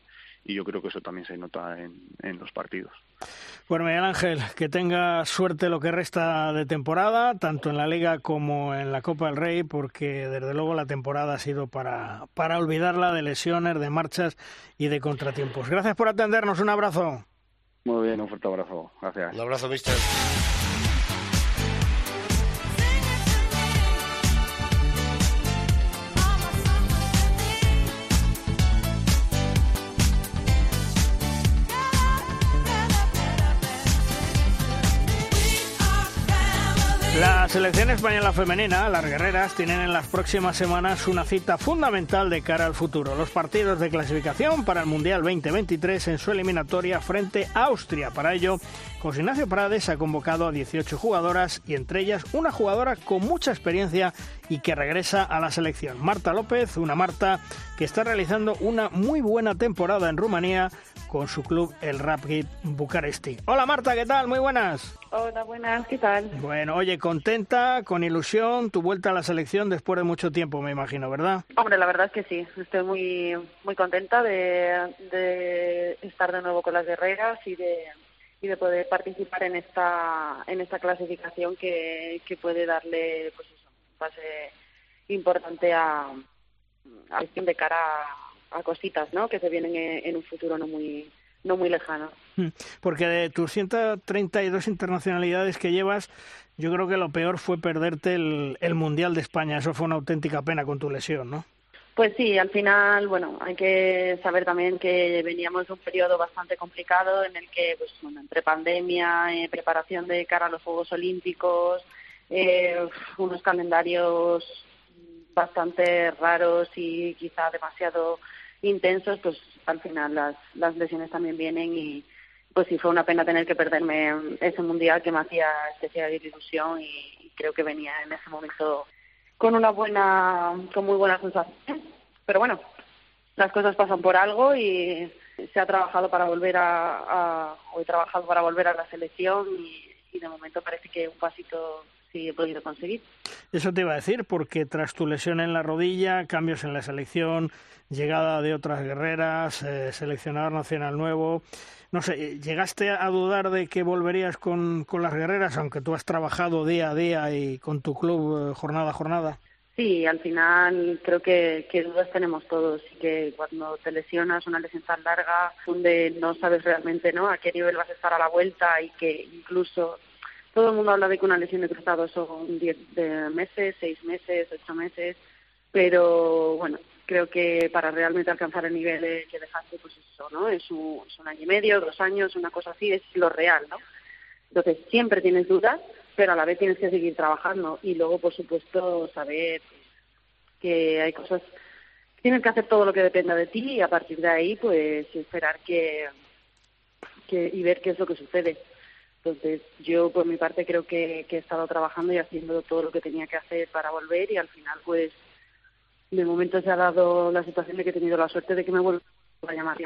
y yo creo que eso también se nota en, en los partidos. Bueno, Miguel Ángel, que tenga suerte lo que resta de temporada, tanto en la Liga como en la Copa del Rey, porque desde luego la temporada ha sido para, para olvidarla de lesiones, de marchas y de contratiempos. Gracias por atendernos, un abrazo. Muy bien, un fuerte abrazo. Gracias. Un abrazo, mister. La selección española femenina, las guerreras, tienen en las próximas semanas una cita fundamental de cara al futuro. Los partidos de clasificación para el Mundial 2023 en su eliminatoria frente a Austria. Para ello, José Ignacio Prades ha convocado a 18 jugadoras y entre ellas una jugadora con mucha experiencia y que regresa a la selección. Marta López, una Marta que está realizando una muy buena temporada en Rumanía con su club, el Rapid Bucaresti. Hola Marta, ¿qué tal? Muy buenas. Hola, buenas, ¿qué tal? Bueno, oye, contenta, con ilusión, tu vuelta a la selección después de mucho tiempo, me imagino, ¿verdad? Hombre, la verdad es que sí, estoy muy muy contenta de, de estar de nuevo con las guerreras y de y de poder participar en esta en esta clasificación que, que puede darle pues eso, un pase importante a, a de cara a, cositas ¿no? que se vienen en, un futuro no muy no muy lejano. Hmm. Porque de tus 132 internacionalidades que llevas, yo creo que lo peor fue perderte el, el Mundial de España. Eso fue una auténtica pena con tu lesión, ¿no? Pues sí, al final, bueno, hay que saber también que veníamos de un periodo bastante complicado en el que, pues, bueno, entre pandemia, eh, preparación de cara a los Juegos Olímpicos, eh, unos calendarios bastante raros y quizá demasiado intensos, pues al final las, las lesiones también vienen y pues sí fue una pena tener que perderme ese mundial que me hacía especial ilusión y creo que venía en ese momento con una buena, con muy buena sensación. Pero bueno, las cosas pasan por algo y se ha trabajado para volver a, a o he trabajado para volver a la selección y, de momento parece que un pasito he podido conseguir. Eso te iba a decir, porque tras tu lesión en la rodilla, cambios en la selección, llegada de otras guerreras, eh, seleccionador nacional nuevo, no sé, ¿llegaste a dudar de que volverías con, con las guerreras, aunque tú has trabajado día a día y con tu club eh, jornada a jornada? Sí, al final creo que, que dudas tenemos todos y que cuando te lesionas una lesión tan larga, donde no sabes realmente no a qué nivel vas a estar a la vuelta y que incluso todo el mundo habla de que una lesión de cruzado son 10 meses, 6 meses, 8 meses, pero bueno, creo que para realmente alcanzar el nivel que dejaste, pues eso, ¿no? Es un, es un año y medio, dos años, una cosa así, es lo real, ¿no? Entonces, siempre tienes dudas, pero a la vez tienes que seguir trabajando y luego, por supuesto, saber que hay cosas tienes que hacer todo lo que dependa de ti y a partir de ahí, pues, esperar que, que y ver qué es lo que sucede. Entonces, yo por mi parte creo que, que he estado trabajando y haciendo todo lo que tenía que hacer para volver y al final, pues, de momento se ha dado la situación de que he tenido la suerte de que me vuelva a llamar.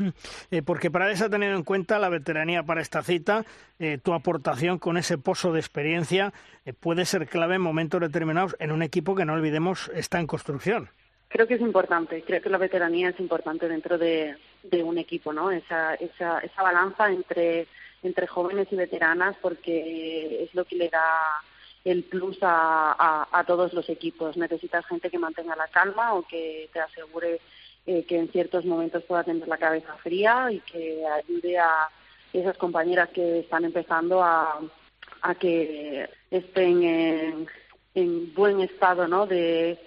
*laughs* Eh, porque para eso ha tenido en cuenta la veteranía para esta cita, eh, tu aportación con ese pozo de experiencia eh, puede ser clave en momentos determinados en un equipo que no olvidemos está en construcción. Creo que es importante, creo que la veteranía es importante dentro de, de un equipo, ¿no? Esa, esa, esa balanza entre, entre jóvenes y veteranas porque es lo que le da el plus a, a, todos los equipos. Necesitas gente que mantenga la calma o que te asegure eh, que en ciertos momentos pueda tener la cabeza fría y que ayude a esas compañeras que están empezando a, a que estén en, en buen estado ¿no? de,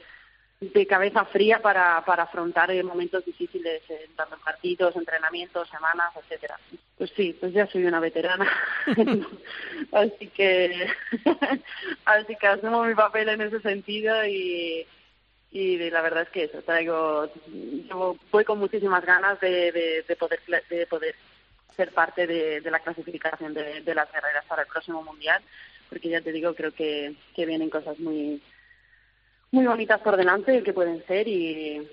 de cabeza fría para, para afrontar momentos difíciles en tanto partidos, entrenamientos, semanas, etcétera. Pues sí, pues ya soy una veterana, *laughs* así que *laughs* así que asumo mi papel en ese sentido y y la verdad es que eso traigo yo voy con muchísimas ganas de, de, poder de poder ser parte de, de la clasificación de, de las carreras para el próximo mundial porque ya te digo creo que, que vienen cosas muy muy bonitas por delante que pueden ser y,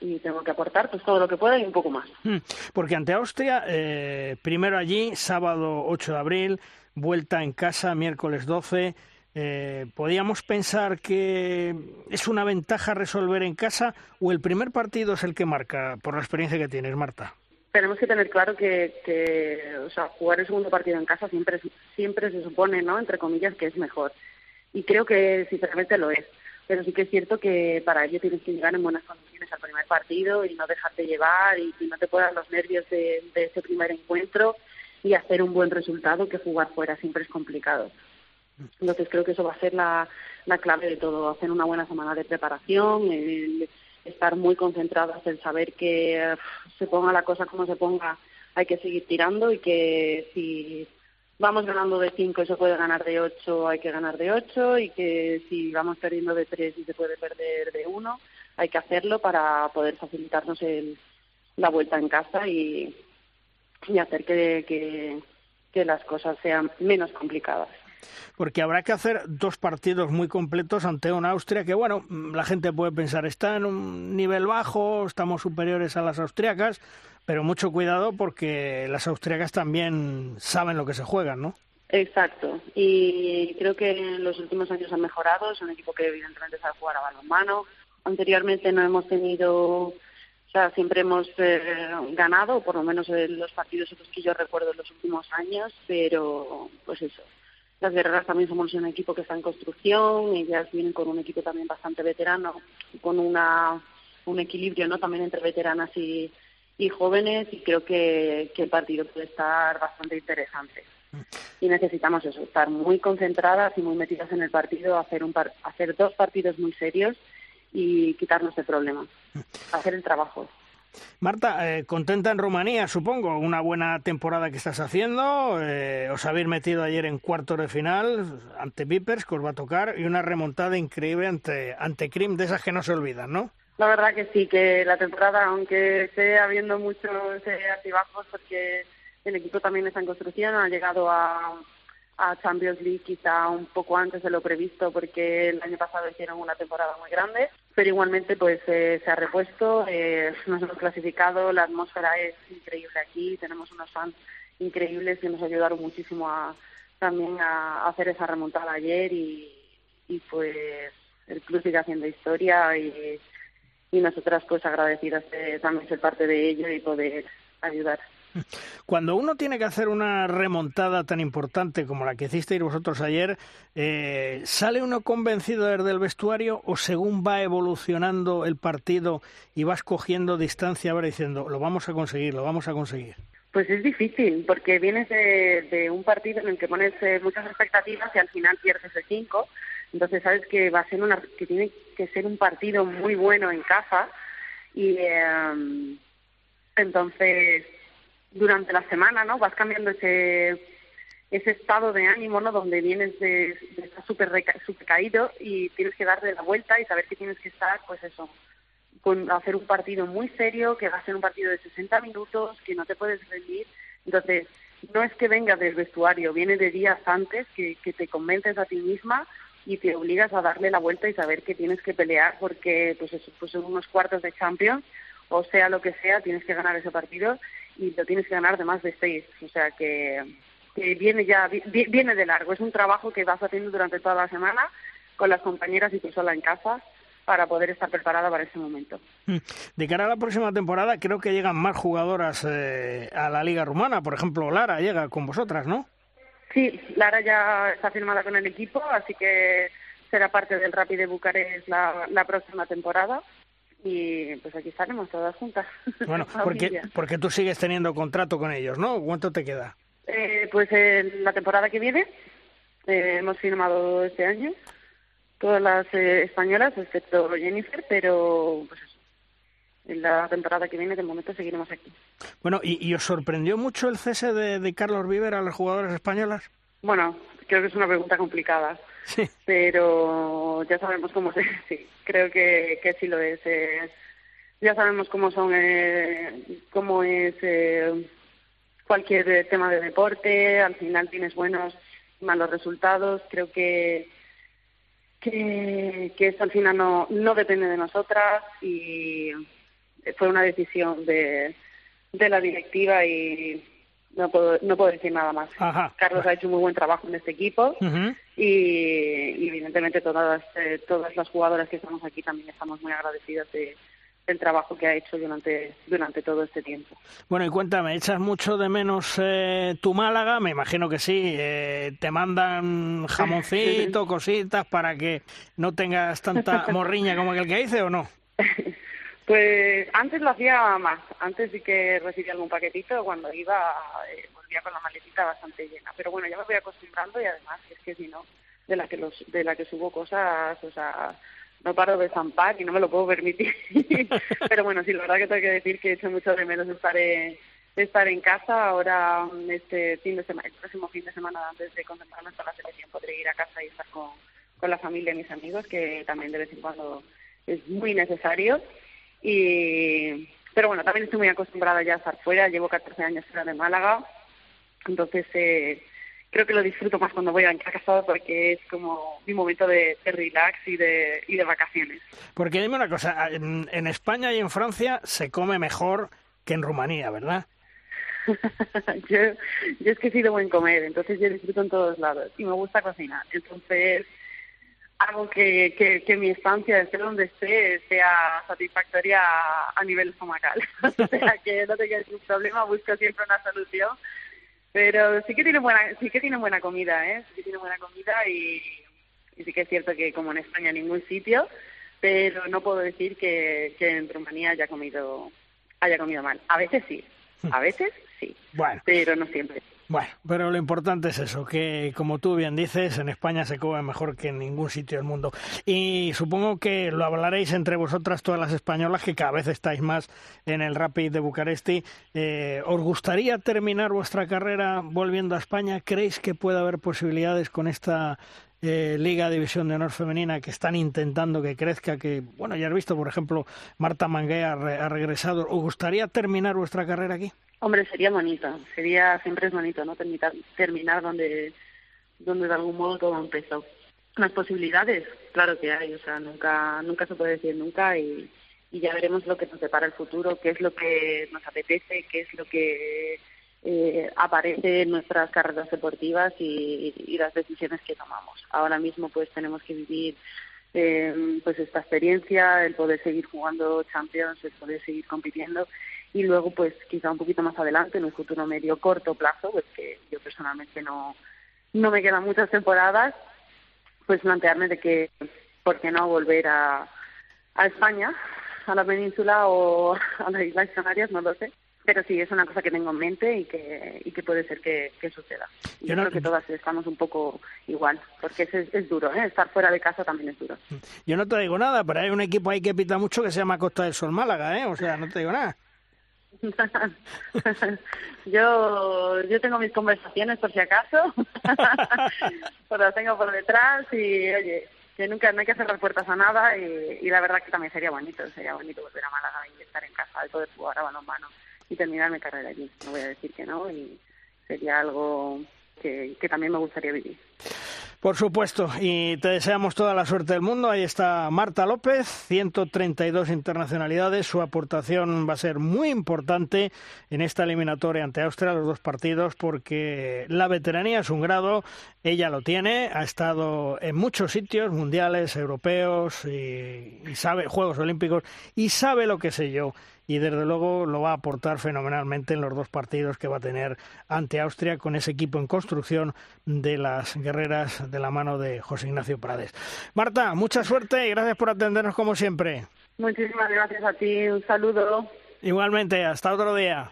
y tengo que aportar pues todo lo que pueda y un poco más. Hmm, porque ante Austria, eh, primero allí, sábado 8 de abril, vuelta en casa, miércoles 12. Eh, ¿Podríamos pensar que es una ventaja resolver en casa o el primer partido es el que marca, por la experiencia que tienes, Marta? Tenemos que tener claro que, que o sea, jugar el segundo partido en casa siempre, siempre se supone, ¿no? Entre comillas, que es mejor y creo que sinceramente lo es. Pero sí que es cierto que para ello tienes que llegar en buenas condiciones al primer partido y no dejarte llevar y, no te puedan los nervios de, ese primer encuentro y hacer un buen resultado que jugar fuera siempre es complicado. Entonces creo que eso va a ser la, la clave de todo, hacer una buena semana de preparación, estar muy concentradas en saber que se ponga la cosa como se ponga, hay que seguir tirando y que si vamos ganando de 5 y se puede ganar de 8, hay que ganar de 8 y que si vamos perdiendo de 3 y se puede perder de 1, hay que hacerlo para poder facilitarnos el, la vuelta en casa y, y hacer que, que, que las cosas sean menos complicadas porque habrá que hacer dos partidos muy completos ante una Austria que, bueno, la gente puede pensar, está en un nivel bajo, estamos superiores a las austriacas, pero mucho cuidado porque las austriacas también saben lo que se juegan, ¿no? Exacto, y creo que en los últimos años han mejorado, es un equipo que evidentemente sabe jugar a balonmano. Anteriormente no hemos tenido, o sea, siempre hemos eh, ganado, por lo menos en los partidos que yo recuerdo en los últimos años, pero pues eso. Las guerreras también somos un equipo que está en construcción, ellas vienen con un equipo también bastante veterano, con una un equilibrio no también entre veteranas y, y jóvenes y creo que, que el partido puede estar bastante interesante. Y necesitamos eso, estar muy concentradas y muy metidas en el partido, hacer, un hacer dos partidos muy serios y quitarnos el problema, hacer el trabajo. Marta, eh, contenta en Rumanía, supongo, una buena temporada que estás haciendo, eh, os habéis metido ayer en cuartos de final ante Vipers, que os va a tocar, y una remontada increíble ante, ante Krim, de esas que no se olvidan, ¿no? La verdad que sí, que la temporada, aunque esté habiendo muchos altibajos, porque el equipo también está en construcción, ha llegado a, a Champions League quizá un poco antes de lo previsto, porque el año pasado hicieron una temporada muy grande, pero igualmente pues eh, se ha repuesto, eh, nos hemos clasificado, la atmósfera es increíble aquí, tenemos unos fans increíbles que nos ayudaron muchísimo a, también a, hacer esa remontada ayer y, y pues el club sigue haciendo historia y y nosotras pues agradecidas de también ser parte de ello y poder ayudar. Cuando uno tiene que hacer una remontada tan importante como la que hicisteis vosotros ayer, eh, ¿sale uno convencido desde el vestuario o según va evolucionando el partido y vas cogiendo distancia, va diciendo, lo vamos a conseguir, lo vamos a conseguir? Pues es difícil, porque vienes de, de un partido en el que pones eh, muchas expectativas y al final pierdes el 5 entonces sabes que va a ser una que tiene que ser un partido muy bueno en casa y eh, entonces durante la semana, ¿no? Vas cambiando ese ese estado de ánimo, ¿no? Donde vienes de, estar súper super caído y tienes que darle la vuelta y saber que tienes que estar, pues eso, con hacer un partido muy serio, que va a ser un partido de 60 minutos, que no te puedes rendir. Entonces, no es que venga del vestuario, viene de días antes que, que te convences a ti misma y te obligas a darle la vuelta y saber que tienes que pelear porque pues eso, pues son unos cuartos de Champions o sea lo que sea, tienes que ganar ese partido y lo tienes que ganar de más de seis, o sea que, que viene ya viene de largo, es un trabajo que vas haciendo durante toda la semana con las compañeras y tú sola en casa para poder estar preparada para ese momento. Mm. De cara a la próxima temporada, creo que llegan más jugadoras eh, a la Liga Rumana. Por ejemplo, Lara llega con vosotras, ¿no? Sí, Lara ya está firmada con el equipo, así que será parte del Rapid de Bucarest la, la próxima temporada y pues aquí estaremos todas juntas. *laughs* Bueno, porque, porque tú sigues teniendo contrato con ellos, ¿no? ¿Cuánto te queda? Eh, pues en la temporada que viene eh, hemos firmado este año todas las eh, españolas, excepto Jennifer, pero pues eso, en la temporada que viene de momento seguiremos aquí. Bueno, ¿y, y os sorprendió mucho el cese de, de Carlos Viver a las jugadoras españolas? Bueno, creo que es una pregunta complicada. Sí. Pero ya sabemos cómo se. *laughs* Sí, creo que, que sí lo es. Eh, ya sabemos cómo son. Eh, cómo es eh, cualquier tema de deporte. Al final tienes buenos y malos resultados. Creo que. Que, que eso al final no, no depende de nosotras y fue una decisión de, de la directiva y no puedo, no puedo decir nada más. Carlos ha hecho un muy buen trabajo en este equipo y, evidentemente todas, eh, todas las jugadoras que estamos aquí también estamos muy agradecidas de, del trabajo que ha hecho durante, durante todo este tiempo. Bueno, y cuéntame, ¿echas mucho de menos eh, tu Málaga? Me imagino que sí. Eh, ¿Te mandan jamoncito, *laughs* cositas para que no tengas tanta *laughs* morriña como aquel que dice o no? Pues antes lo hacía más, antes sí que recibía algún paquetito, cuando iba eh, volvía con la maletita bastante llena, pero bueno, ya me voy acostumbrando y además es que si no, de la que los, de la que subo cosas, o sea, no paro de zampar y no me lo puedo permitir. *laughs* pero bueno, sí, la verdad que tengo que decir que he hecho mucho de menos estar en, estar en casa. Ahora, este fin de semana, el próximo fin de semana, antes de concentrarme con la selección, podré ir a casa y estar con, con la familia y mis amigos, que también de vez en cuando es muy necesario. Y, pero bueno, también estoy muy acostumbrada ya a estar fuera, llevo 14 años fuera de Málaga, entonces eh, creo que lo disfruto más cuando voy a casa porque es como mi momento de, relax y de, y de vacaciones. Porque dime una cosa, en, en España y en Francia se come mejor que en Rumanía, ¿verdad? *laughs* yo, yo es que he sido buen comer, entonces yo disfruto en todos lados y me gusta cocinar. Entonces, algo que, que, que mi estancia, esté donde esté, sea satisfactoria a, nivel estomacal. *laughs* o sea, que no tenga ningún problema, busco siempre una solución. Pero sí que tiene buena, sí que tiene buena comida, ¿eh? Sí que tiene buena comida y, y sí que es cierto que como en España ningún sitio, pero no puedo decir que, que en Rumanía haya comido, haya comido mal. A veces sí, a veces sí, bueno. pero no siempre. Bueno, pero lo importante es eso, que como tú bien dices, en España se come mejor que en ningún sitio del mundo. Y supongo que lo hablaréis entre vosotras todas las españolas, que cada vez estáis más en el Rapid de Bucaresti. Eh, ¿Os gustaría terminar vuestra carrera volviendo a España? ¿Creéis que puede haber posibilidades con esta eh, Liga División de Honor Femenina que están intentando que crezca, que, bueno, ya has visto, por ejemplo, Marta Mangué ha, ha regresado. ¿Os gustaría terminar vuestra carrera aquí? Hombre, sería bonito, sería siempre es bonito, ¿no? Terminar, terminar donde, donde de algún modo todo empezó. Las posibilidades, claro que hay, o sea, nunca, nunca se puede decir nunca y, y ya veremos lo que nos depara el futuro, qué es lo que nos apetece, qué es lo que eh, aparece en nuestras carreras deportivas y, las decisiones que tomamos. Ahora mismo pues tenemos que vivir eh, pues esta experiencia, el poder seguir jugando Champions, el poder seguir compitiendo y luego pues quizá un poquito más adelante en un futuro medio corto plazo pues que yo personalmente no no me quedan muchas temporadas pues plantearme de que por qué no volver a a España a la península o a las Islas Canarias no lo sé pero sí es una cosa que tengo en mente y que y que puede ser que, que suceda. Y yo, creo que todas estamos un poco igual porque es, es, duro ¿eh? estar fuera de casa también es duro. Yo no te digo nada pero hay un equipo ahí que pita mucho que se llama Costa del Sol Málaga ¿eh? o sea no te digo nada. *laughs* Yo yo tengo mis conversaciones por si acaso, *laughs* pero las tengo por detrás y oye, que nunca no hay que cerrar puertas a nada y, y, la verdad que también sería bonito, sería bonito volver a Málaga y estar en casa, de poder jugar a balonmano y terminar mi carrera allí. No voy a decir que no y sería algo que, que también me gustaría vivir. Por supuesto, y te deseamos toda la suerte del mundo. Ahí está Marta López, 132 internacionalidades. Su aportación va a ser muy importante en esta eliminatoria ante Austria, los dos partidos, porque la veteranía es un grado, ella lo tiene, ha estado en muchos sitios, mundiales, europeos, y, y sabe, Juegos Olímpicos, y sabe lo que sé yo y desde luego lo va a aportar fenomenalmente en los dos partidos que va a tener ante Austria con ese equipo en construcción de las guerreras de la mano de José Ignacio Prades. Marta, mucha suerte y gracias por atendernos como siempre. Muchísimas gracias a ti, un saludo. Igualmente, hasta otro día.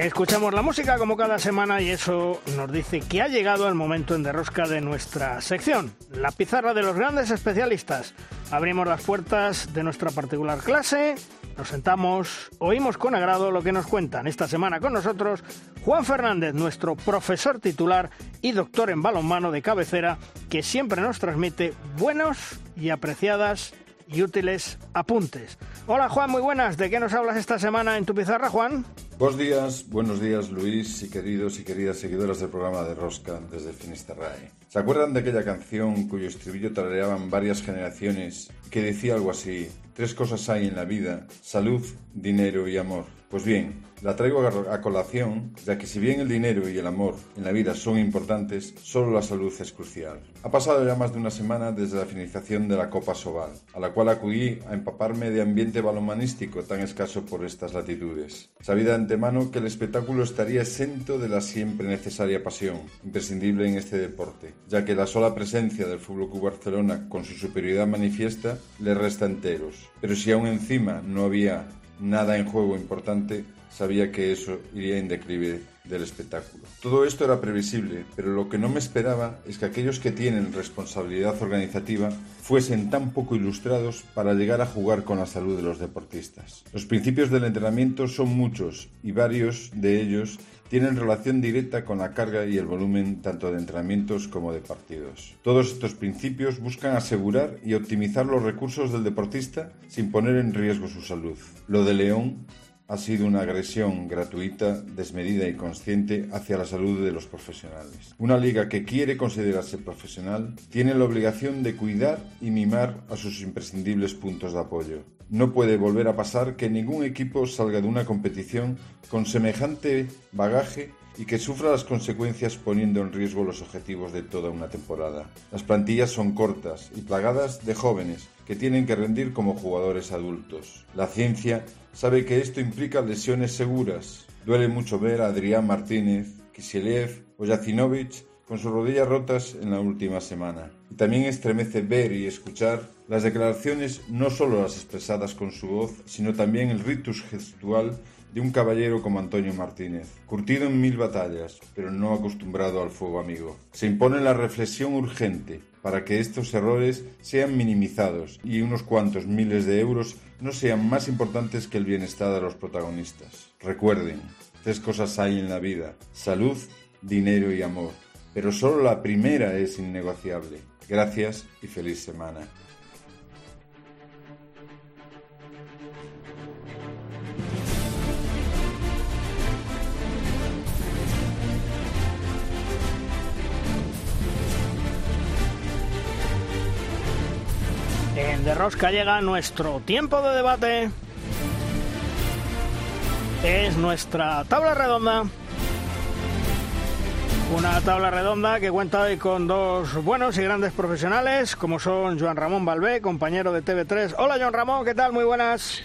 Escuchamos la música como cada semana y eso nos dice que ha llegado el momento en derrosca de nuestra sección, la pizarra de los grandes especialistas. Abrimos las puertas de nuestra particular clase, nos sentamos, oímos con agrado lo que nos cuentan. Esta semana con nosotros Juan Fernández, nuestro profesor titular y doctor en balonmano de cabecera, que siempre nos transmite buenos y apreciadas y útiles apuntes. Hola Juan, muy buenas. ¿De qué nos hablas esta semana en tu pizarra, Juan? Buenos días, buenos días Luis y queridos y queridas seguidoras del programa de Rosca desde Finisterrae. ¿Se acuerdan de aquella canción cuyo estribillo tarareaban varias generaciones que decía algo así? Tres cosas hay en la vida, salud, dinero y amor. Pues bien, la traigo a colación, ya que si bien el dinero y el amor en la vida son importantes, solo la salud es crucial. Ha pasado ya más de una semana desde la finalización de la Copa Sobal, a la cual acudí a empaparme de ambiente balomanístico tan escaso por estas latitudes. Sabía de antemano que el espectáculo estaría exento de la siempre necesaria pasión, imprescindible en este deporte, ya que la sola presencia del Fútbol Club Barcelona con su superioridad manifiesta le resta enteros. Pero si aún encima no había nada en juego importante, sabía que eso iría en declive del espectáculo. Todo esto era previsible, pero lo que no me esperaba es que aquellos que tienen responsabilidad organizativa fuesen tan poco ilustrados para llegar a jugar con la salud de los deportistas. Los principios del entrenamiento son muchos y varios de ellos tienen relación directa con la carga y el volumen tanto de entrenamientos como de partidos. Todos estos principios buscan asegurar y optimizar los recursos del deportista sin poner en riesgo su salud. Lo de León ha sido una agresión gratuita, desmedida y consciente hacia la salud de los profesionales. Una liga que quiere considerarse profesional tiene la obligación de cuidar y mimar a sus imprescindibles puntos de apoyo. No puede volver a pasar que ningún equipo salga de una competición con semejante bagaje y que sufra las consecuencias poniendo en riesgo los objetivos de toda una temporada. Las plantillas son cortas y plagadas de jóvenes que tienen que rendir como jugadores adultos. La ciencia sabe que esto implica lesiones seguras. Duele mucho ver a Adrián Martínez, Kisiliev o con sus rodillas rotas en la última semana. Y también estremece ver y escuchar las declaraciones, no solo las expresadas con su voz, sino también el ritus gestual de un caballero como Antonio Martínez, curtido en mil batallas, pero no acostumbrado al fuego amigo. Se impone la reflexión urgente para que estos errores sean minimizados y unos cuantos miles de euros no sean más importantes que el bienestar de los protagonistas. Recuerden, tres cosas hay en la vida, salud, dinero y amor, pero solo la primera es innegociable. Gracias y feliz semana. En De Rosca llega nuestro tiempo de debate. Es nuestra tabla redonda. Una tabla redonda que cuenta hoy con dos buenos y grandes profesionales, como son Joan Ramón Balbé, compañero de TV3. Hola, Joan Ramón, ¿qué tal? Muy buenas.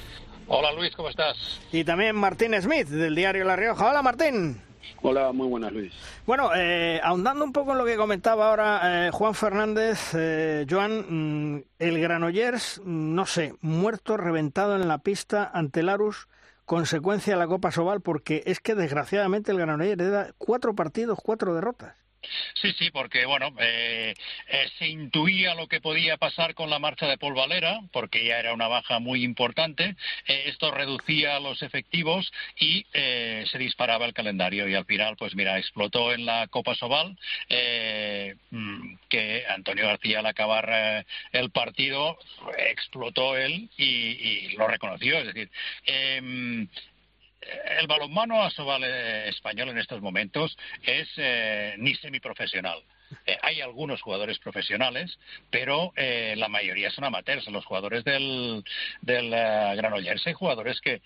Hola, Luis, ¿cómo estás? Y también Martín Smith, del diario La Rioja. Hola, Martín. Hola, muy buenas, Luis. Bueno, eh, ahondando un poco en lo que comentaba ahora eh, Juan Fernández, eh, Joan, mm, el Granollers, mm, no sé, muerto, reventado en la pista ante Larus, consecuencia de la Copa Sobal, porque es que desgraciadamente el Granollers da cuatro partidos, cuatro derrotas. Sí, sí, porque bueno, eh, eh, se intuía lo que podía pasar con la marcha de Paul Valera, porque ya era una baja muy importante. Eh, esto reducía los efectivos y se disparaba el calendario y al final, pues mira, explotó en la Copa Sobal, mm, que Antonio García al acabar el partido explotó él y, lo reconoció. Es decir, em, el balonmano asobal español en estos momentos es ni semiprofesional. Eh, hay algunos jugadores profesionales, pero eh, la mayoría son amateurs. Los jugadores del, del uh, Granollers hay jugadores que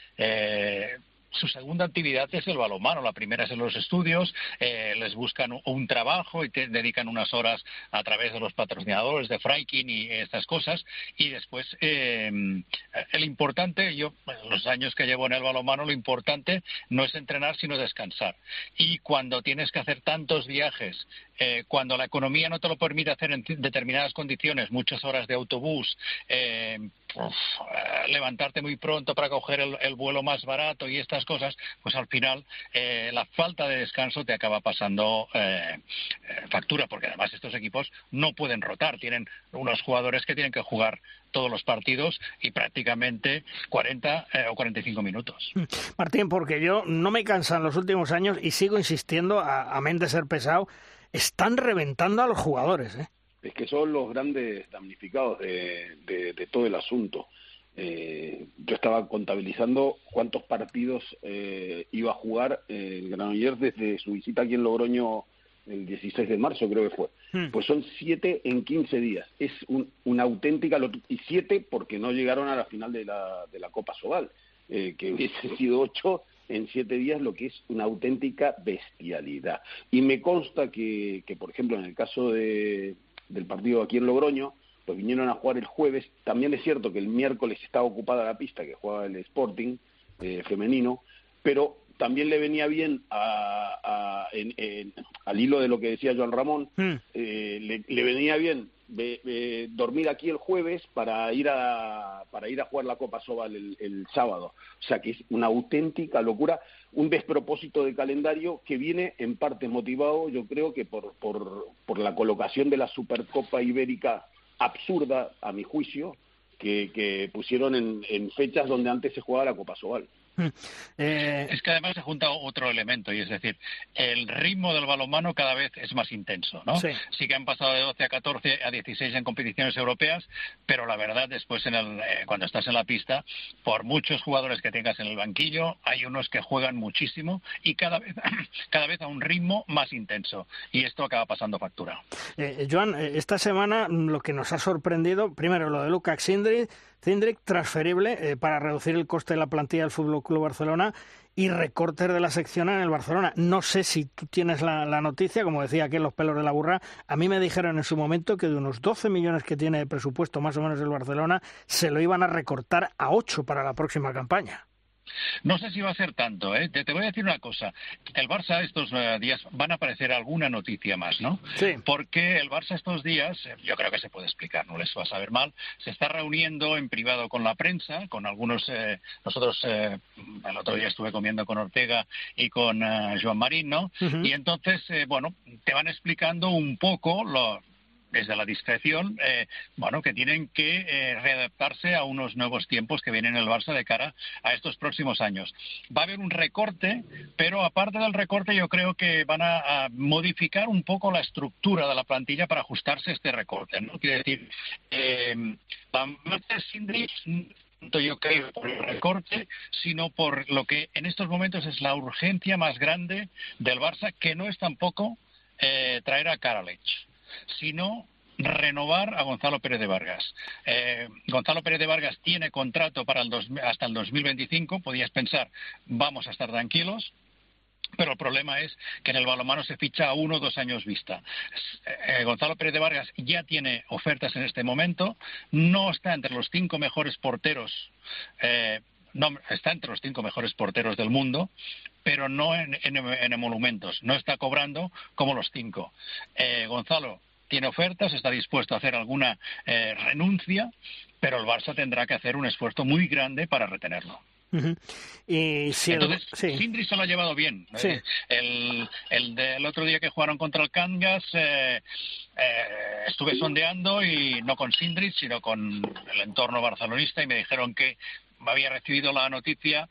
su segunda actividad es el balonmano. La primera es en los estudios, eh, les buscan un trabajo y te dedican unas horas a través de los patrocinadores de Freikin y estas cosas. Y después, eh, el importante, yo, los años que llevo en el balonmano, lo importante no es entrenar, sino descansar. Y cuando tienes que hacer tantos viajes, eh, cuando la economía no te lo permite hacer en determinadas condiciones, muchas horas de autobús, levantarte muy pronto para coger el, el vuelo más barato y estas cosas, pues al final eh, la falta de descanso te acaba pasando eh, eh, factura, porque además estos equipos no pueden rotar, tienen unos jugadores que tienen que jugar todos los partidos y prácticamente 40 o 45 minutos. Martín, porque yo no me cansan los últimos años y sigo insistiendo, a, a de ser pesado, están reventando a los jugadores. ¿eh? Es que son los grandes damnificados de todo el asunto. Eh, yo estaba contabilizando cuántos partidos eh, iba a jugar eh, el Granollers desde su visita aquí en Logroño el 16 de marzo, creo que fue. Hmm. Pues son siete en 15 días. Es una auténtica. Y siete porque no llegaron a la final de la, de la Copa Sobal, eh, que hubiese *laughs* sido ocho en siete días, lo que es una auténtica bestialidad. Y me consta que, que por ejemplo, en el caso de, del partido aquí en Logroño, pues vinieron a jugar el jueves. También es cierto que el miércoles estaba ocupada la pista que jugaba el Sporting eh, femenino, pero también le venía bien a, al hilo de lo que decía Joan Ramón, hmm. eh, le, venía bien dormir aquí el jueves para ir a para ir a jugar la Copa Sobal el, sábado. O sea que es una auténtica locura, un despropósito de calendario que viene en parte motivado, yo creo que por, por, por la colocación de la Supercopa Ibérica absurda, a mi juicio, que, que pusieron en, en, fechas donde antes se jugaba la Copa Sobal. *laughs* Eh, es que además se junta otro elemento, y es decir, el ritmo del balonmano cada vez es más intenso, ¿no? Sí. que han pasado de 12 a 14 a 16 en competiciones europeas, pero la verdad, después en el, eh, cuando estás en la pista, por muchos jugadores que tengas en el banquillo, hay unos que juegan muchísimo y cada vez, *clears throat* cada vez a un ritmo más intenso. Y esto acaba pasando factura. Eh, Joan, esta semana lo que nos ha sorprendido, primero lo de Sindri, Cindric transferible eh, para reducir el coste de la plantilla del Fútbol Club Barcelona y recortes de la sección en el Barcelona. No sé si tú tienes la, noticia, como decía aquí los pelos de la burra, a mí me dijeron en su momento que de unos 12 millones que tiene de presupuesto más o menos el Barcelona, se lo iban a recortar a 8 para la próxima campaña. No sé si va a ser tanto, ¿eh? Te, voy a decir una cosa. El Barça estos eh, días van a aparecer alguna noticia más, ¿no? Sí. Porque el Barça estos días, eh, yo creo que se puede explicar, no les va a saber mal, se está reuniendo en privado con la prensa, con algunos, eh, nosotros el otro día estuve comiendo con Ortega y con Joan Marín, ¿no? Y entonces, bueno, te van explicando un poco lo desde la discreción, eh, bueno, que tienen que eh, readaptarse a unos nuevos tiempos que vienen en el Barça de cara a estos próximos años. Va a haber un recorte, pero aparte del recorte yo creo que van a, modificar un poco la estructura de la plantilla para ajustarse a este recorte. ¿no? Quiere decir, eh, tanto yo creo por el recorte, sino por lo que en estos momentos es la urgencia más grande del Barça, que no es tampoco eh, traer a Karalech sino renovar a Gonzalo Pérez de Vargas. Eh, Gonzalo Pérez de Vargas tiene contrato para el hasta el 2025, podías pensar, vamos a estar tranquilos, pero el problema es que en el balonmano se ficha a uno o dos años vista. Eh, Gonzalo Pérez de Vargas ya tiene ofertas en este momento, no está entre los cinco mejores porteros. Eh, no, está entre los cinco mejores porteros del mundo, pero no en, en, emolumentos. No está cobrando como los cinco. Gonzalo tiene ofertas, está dispuesto a hacer alguna eh, renuncia, pero el Barça tendrá que hacer un esfuerzo muy grande para retenerlo. y si Entonces, Sindri se lo ha llevado bien. ¿eh? El, el del otro día que jugaron contra el Cangas, eh, estuve sondeando y no con Sindri, sino con el entorno barcelonista y me dijeron que había recibido la noticia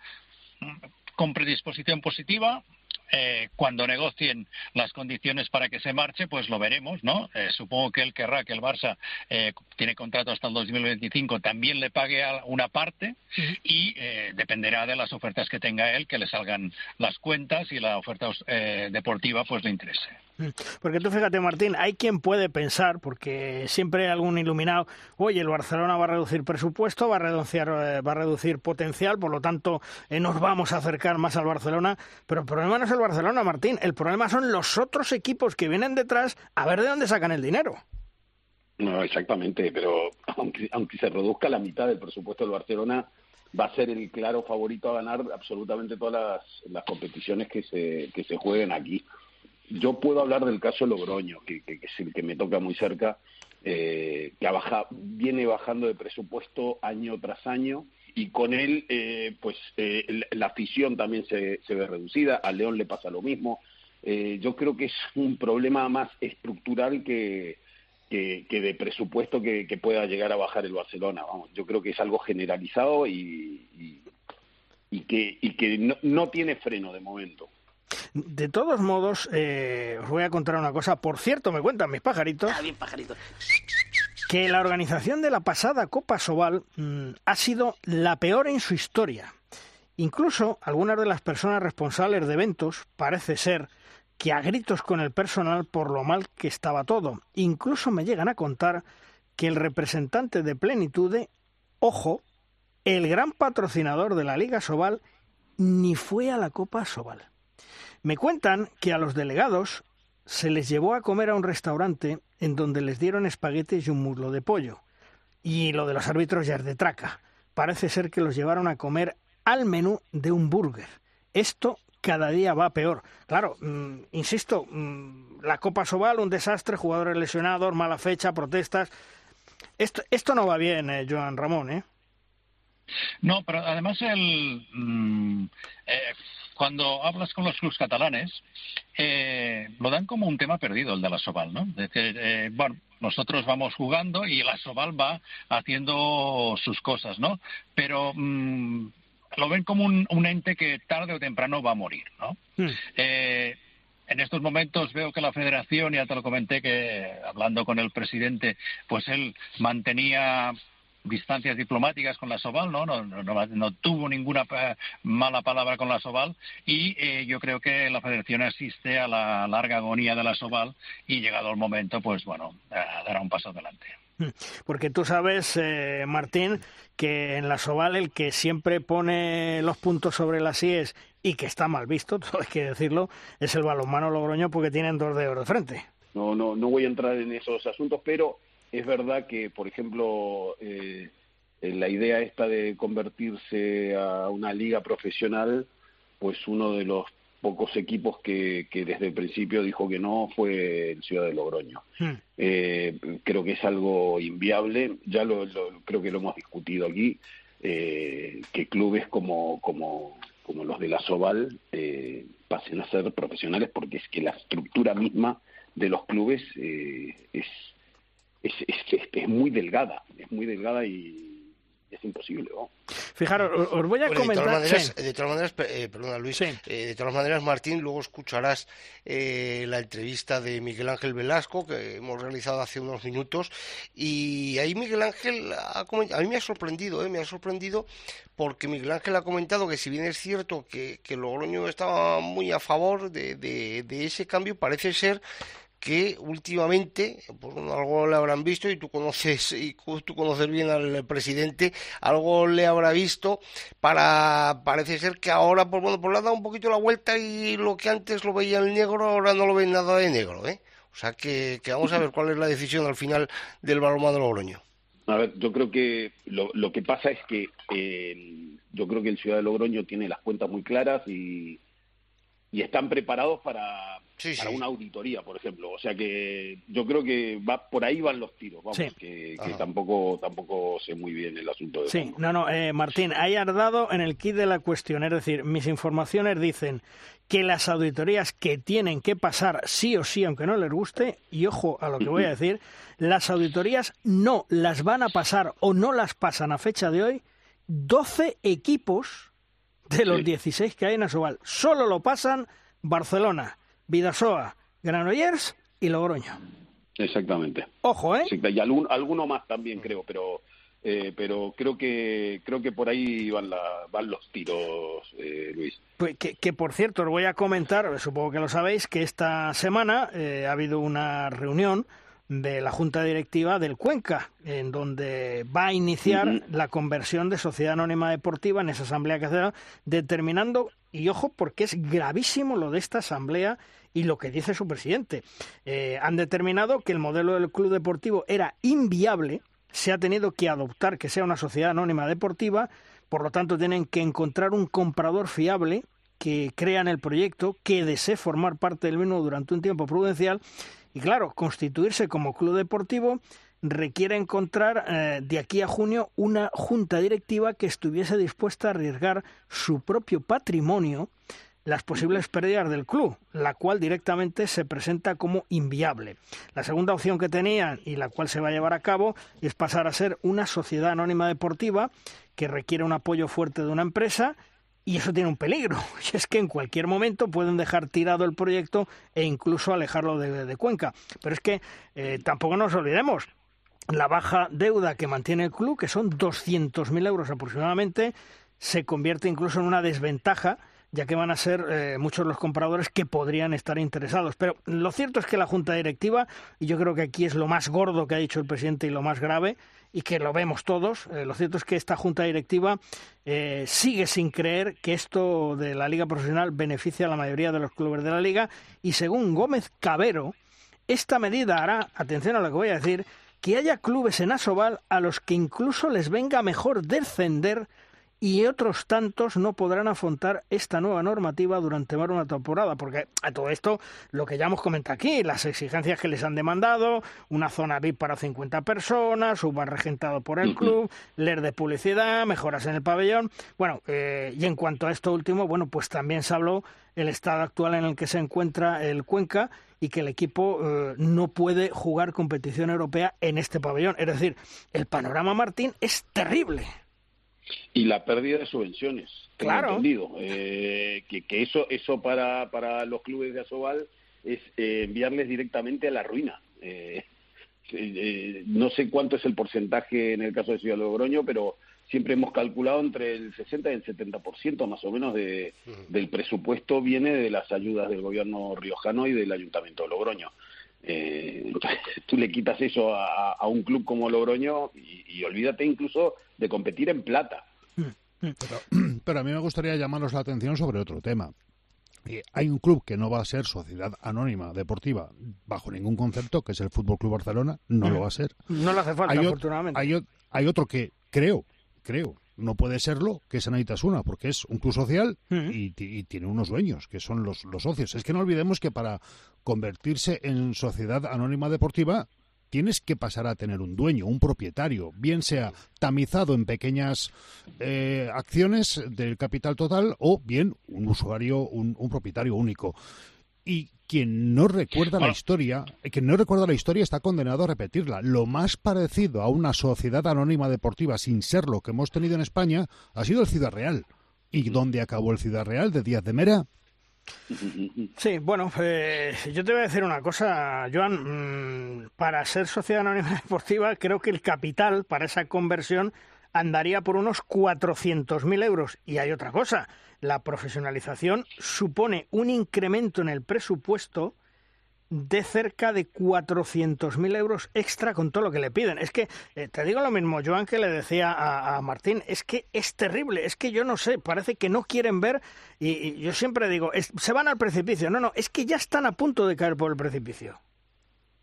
con predisposición positiva, eh, cuando negocien las condiciones para que se marche, pues lo veremos, ¿no? Eh, supongo que él querrá que el Barça eh, tiene contrato hasta el 2025, también le pague una parte y dependerá de las ofertas que tenga él, que le salgan las cuentas y la oferta deportiva pues le interese. *laughs* Porque tú fíjate, Martín, hay quien puede pensar, porque siempre hay algún iluminado, oye, el Barcelona va a reducir presupuesto, va a reducir, eh, va a reducir potencial, por lo tanto eh, nos vamos a acercar más al Barcelona. Pero el problema no es el Barcelona, Martín, el problema son los otros equipos que vienen detrás a ver de dónde sacan el dinero. No, exactamente, pero aunque, aunque se reduzca la mitad del presupuesto del Barcelona, va a ser el claro favorito a ganar absolutamente todas las, las competiciones que se, que se jueguen aquí. Yo puedo hablar del caso Logroño, que, es el que me toca muy cerca, eh, que ha viene bajando de presupuesto año tras año y con él, eh, pues eh, la afición también se, ve reducida. A León le pasa lo mismo. yo creo que es un problema más estructural que, que, de presupuesto que, pueda llegar a bajar el Barcelona. Vamos, yo creo que es algo generalizado y, y, que, y que no, no tiene freno de momento. De todos modos, eh, os voy a contar una cosa. Por cierto, me cuentan mis pajaritos. Ah, bien. Que la organización de la pasada Copa Sobal mm, ha sido la peor en su historia. Incluso algunas de las personas responsables de eventos parece ser que a gritos con el personal por lo mal que estaba todo. Incluso me llegan a contar que el representante de Plenitude, ojo, el gran patrocinador de la Liga Sobal, ni fue a la Copa Sobal. Me cuentan que a los delegados se les llevó a comer a un restaurante en donde les dieron espaguetes y un muslo de pollo. Y lo de los árbitros ya es de traca. Parece ser que los llevaron a comer al menú de un burger. Esto cada día va peor. Claro, mm, insisto, mm, la Copa Sobal, un desastre, jugadores lesionados, mala fecha, protestas. Esto, esto no va bien, eh, Joan Ramón, ¿eh? No, pero además el, mm, eh, cuando hablas con los clubes catalanes, eh, lo dan como un tema perdido el de la Soval, ¿no? Eh, bueno, nosotros vamos jugando y la Soval va haciendo sus cosas, ¿no? Pero mm, lo ven como un, ente que tarde o temprano va a morir, ¿no? Hmm. Eh, en estos momentos veo que la federación, ya te lo comenté que hablando con el presidente, pues él mantenía distancias diplomáticas con la Soval, ¿no? No, no, tuvo ninguna eh, mala palabra con la Soval y eh, yo creo que la Federación asiste a la larga agonía de la Soval y llegado el momento, pues bueno, dará un paso adelante. Porque tú sabes, eh, Martín, que en la Soval el que siempre pone los puntos sobre las IES y que está mal visto, *laughs* todo hay que decirlo, es el balonmano Logroño porque tienen dos de oro de frente. No, no, no voy a entrar en esos asuntos, pero es verdad que, por ejemplo, eh, la idea esta de convertirse a una liga profesional, pues uno de los pocos equipos que, desde el principio dijo que no fue el Ciudad de Logroño. Hmm. Eh, creo que es algo inviable, ya lo, creo que lo hemos discutido aquí, eh, que clubes como, como, como los de la Soval pasen a ser profesionales porque es que la estructura misma de los clubes es es, es, muy delgada, es muy delgada y es imposible. Fijaros, os voy a comentar. De todas maneras, eh, perdona Luis, eh, de todas maneras, Martín, luego escucharás eh, la entrevista de Miguel Ángel Velasco que hemos realizado hace unos minutos y ahí Miguel Ángel ha a mí me ha sorprendido, me ha sorprendido porque Miguel Ángel ha comentado que si bien es cierto que, que Logroño estaba muy a favor de, de ese cambio, parece ser que últimamente, pues algo le habrán visto y tú conoces y tú conoces bien al presidente, algo le habrá visto para parece ser que ahora pues bueno, pues le ha dado un poquito la vuelta y lo que antes lo veía en negro ahora no lo ve nada de negro, ¿eh? O sea que, vamos a ver cuál es la decisión al final del balonmano Logroño. A ver, yo creo que lo, lo que pasa es que eh, yo creo que el Ciudad de Logroño tiene las cuentas muy claras y, y están preparados para, para una auditoría, por ejemplo. O sea que yo creo que va por ahí van los tiros, vamos, que, tampoco tampoco sé muy bien el asunto de Sí, no, no, eh, Martín, hay dado en el kit de la cuestión, es decir, mis informaciones dicen que las auditorías que tienen que pasar sí o sí, aunque no les guste, y ojo a lo que voy a *clears throat* decir, las auditorías no las van a pasar o no las pasan a fecha de hoy 12 equipos de los 16 que hay en Asobal. Solo lo pasan Barcelona, Vidasoa, Granollers y Logroño. Exactamente. Ojo, ¿eh? y alguno, más también creo, pero eh, pero creo que creo que por ahí van, la, van los tiros, eh, Luis. Pues que, que, por cierto os voy a comentar, supongo que lo sabéis, que esta semana eh, ha habido una reunión de la Junta Directiva del Cuenca, en donde va a iniciar la conversión de Sociedad Anónima Deportiva en esa asamblea que hace, determinando, y ojo, porque es gravísimo lo de esta asamblea y lo que dice su presidente. Eh, han determinado que el modelo del club deportivo era inviable, se ha tenido que adoptar que sea una sociedad anónima deportiva, por lo tanto tienen que encontrar un comprador fiable que crea en el proyecto, que desee formar parte del mismo durante un tiempo prudencial y claro, constituirse como club deportivo requiere encontrar eh, de aquí a junio una junta directiva que estuviese dispuesta a arriesgar su propio patrimonio las posibles pérdidas del club, la cual directamente se presenta como inviable. La segunda opción que tenían y la cual se va a llevar a cabo es pasar a ser una sociedad anónima deportiva que requiere un apoyo fuerte de una empresa y eso tiene un peligro, *laughs* y es que en cualquier momento pueden dejar tirado el proyecto e incluso alejarlo de, Cuenca. Pero es que eh, tampoco nos olvidemos, la baja deuda que mantiene el club, que son 200.000 euros aproximadamente, se convierte incluso en una desventaja ya que van a ser eh, muchos los compradores que podrían estar interesados. Pero lo cierto es que la Junta Directiva, y yo creo que aquí es lo más gordo que ha dicho el presidente y lo más grave, y que lo vemos todos, eh, lo cierto es que esta Junta Directiva eh, sigue sin creer que esto de la Liga Profesional beneficia a la mayoría de los clubes de la Liga, y según Gómez Cabero, esta medida hará, atención a lo que voy a decir, que haya clubes en Asobal a los que incluso les venga mejor descender y otros tantos no podrán afrontar esta nueva normativa durante más de una temporada, porque a todo esto lo que ya hemos comentado aquí, las exigencias que les han demandado, una zona VIP para 50 personas, un bar regentado por el club, leer de publicidad, mejoras en el pabellón. Bueno, eh, y en cuanto a esto último, bueno, pues también se habló el estado actual en el que se encuentra el Cuenca y que el equipo eh, no puede jugar competición europea en este pabellón. Es decir, el panorama Martín es terrible y la pérdida de subvenciones. Claro. Entendido. Eh, que, que eso, eso para, para los clubes de Asobal es eh, enviarles directamente a la ruina. Eh, no sé cuánto es el porcentaje en el caso de Ciudad Logroño, pero siempre hemos calculado entre el 60 y el 70% más o menos de, del presupuesto viene de las ayudas del gobierno riojano y del ayuntamiento de Logroño. Eh, *laughs* tú le quitas eso a, un club como Logroño y, olvídate incluso de competir en plata. *clears throat* Pero, a mí me gustaría llamaros la atención sobre otro tema. Hay un club que no va a ser sociedad anónima deportiva bajo ningún concepto, que es el Fútbol Club Barcelona, no lo va a ser. No le hace falta, afortunadamente. Hay, hay, otro que creo, creo, no puede serlo, que es Anaitasuna, porque es un club social y, tiene unos dueños, que son los, los socios. Es que no olvidemos que para convertirse en sociedad anónima deportiva tienes que pasar a tener un dueño, un propietario, bien sea tamizado en pequeñas eh, acciones del capital total o bien un usuario, un, un propietario único. Y quien no recuerda la historia, quien no recuerda la historia está condenado a repetirla. Lo más parecido a una sociedad anónima deportiva sin ser lo que hemos tenido en España ha sido el Ciudad Real. ¿Y dónde acabó el Ciudad Real de Díaz de Mera? Sí, bueno, eh, yo te voy a decir una cosa, Joan. Mm, para ser sociedad anónima *laughs* deportiva, creo que el capital para esa conversión andaría por unos 400.000 euros. Y hay otra cosa, la profesionalización supone un incremento en el presupuesto de cerca de 400.000 euros extra con todo lo que le piden. Es que, eh, te digo lo mismo, Joan, que le decía a, Martín, es que es terrible, es que yo no sé, parece que no quieren ver, y, yo siempre digo, se van al precipicio. No, no, es que ya están a punto de caer por el precipicio.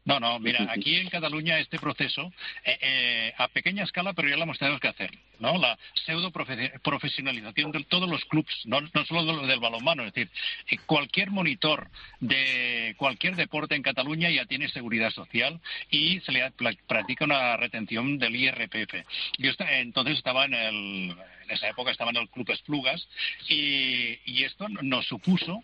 No, no, mira, aquí en Cataluña este proceso, eh, eh, a pequeña escala, pero ya lo hemos tenido que hacer, ¿no? La pseudo profesionalización de todos los clubes, no, no solo del balonmano, es decir, eh, cualquier monitor de cualquier deporte en Cataluña ya tiene seguridad social y se le practica una retención del IRPF. Yo entonces estaba en el, en esa época estaba en el Club Esplugas y, y esto nos supuso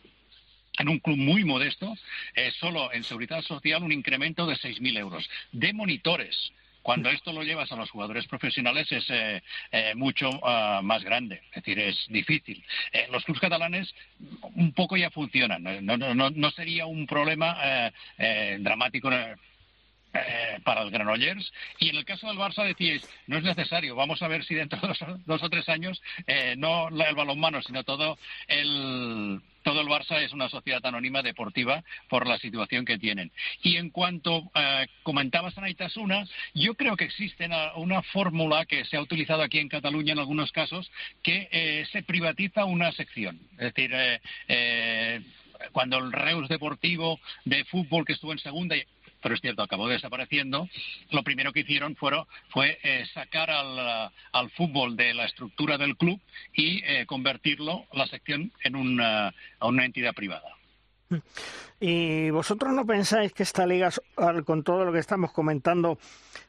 en un club muy modesto, eh, solo en seguridad social un incremento de 6.000 euros. De monitores, Cuando esto lo llevas a los jugadores profesionales es eh, eh, mucho ah, más grande, es decir, es difícil. los clubes catalanes un poco ya funcionan, no, no, no sería un problema dramático eh, para el Granollers. Y en el caso del Barça decíais, no es necesario, vamos a ver si dentro de dos, o tres años eh, no el balonmano, sino todo el todo el Barça es una sociedad anónima deportiva por la situación que tienen. Y en cuanto eh, comentabas a Naitasuna, yo creo que existe una, fórmula que se ha utilizado aquí en Cataluña en algunos casos que se privatiza una sección. Es decir, cuando el Reus Deportivo de fútbol que estuvo en segunda pero es cierto, acabó desapareciendo, lo primero que hicieron fue eh, sacar al, fútbol de la estructura del club y eh, convertirlo, la sección, en una, a una entidad privada. ¿Y vosotros no pensáis que esta liga, con todo lo que estamos comentando,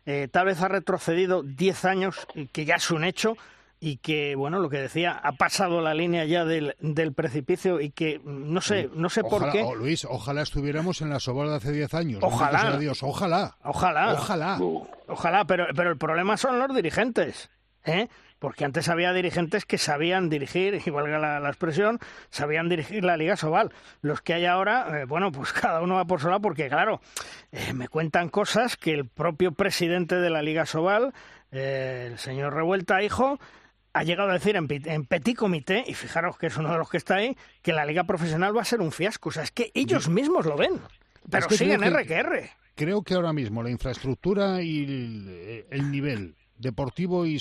eh, tal vez ha retrocedido 10 años, que ya es un hecho, y que, bueno, lo que decía, ha pasado la línea ya del, del precipicio y que no sé, no sé por qué. Oh, Luis, ojalá estuviéramos en la Sobal de hace 10 años. Ojalá. Dios, ojalá. Ojalá. Ojalá. Ojalá, pero, pero el problema son los dirigentes. ¿eh? Porque antes había dirigentes que sabían dirigir, y valga la, expresión, sabían dirigir la Liga Sobal. Los que hay ahora, eh, bueno, pues *laughs* cada uno va por su lado, porque claro, eh, me cuentan cosas que el propio presidente de la Liga Sobal, el señor Revuelta, hijo, ha llegado a decir en, petit comité, y fijaros que es uno de los que está ahí, que la liga profesional va a ser un fiasco. O sea, es que ellos mismos lo ven, pero siguen R que R. Creo que ahora mismo la infraestructura y el, nivel deportivo y,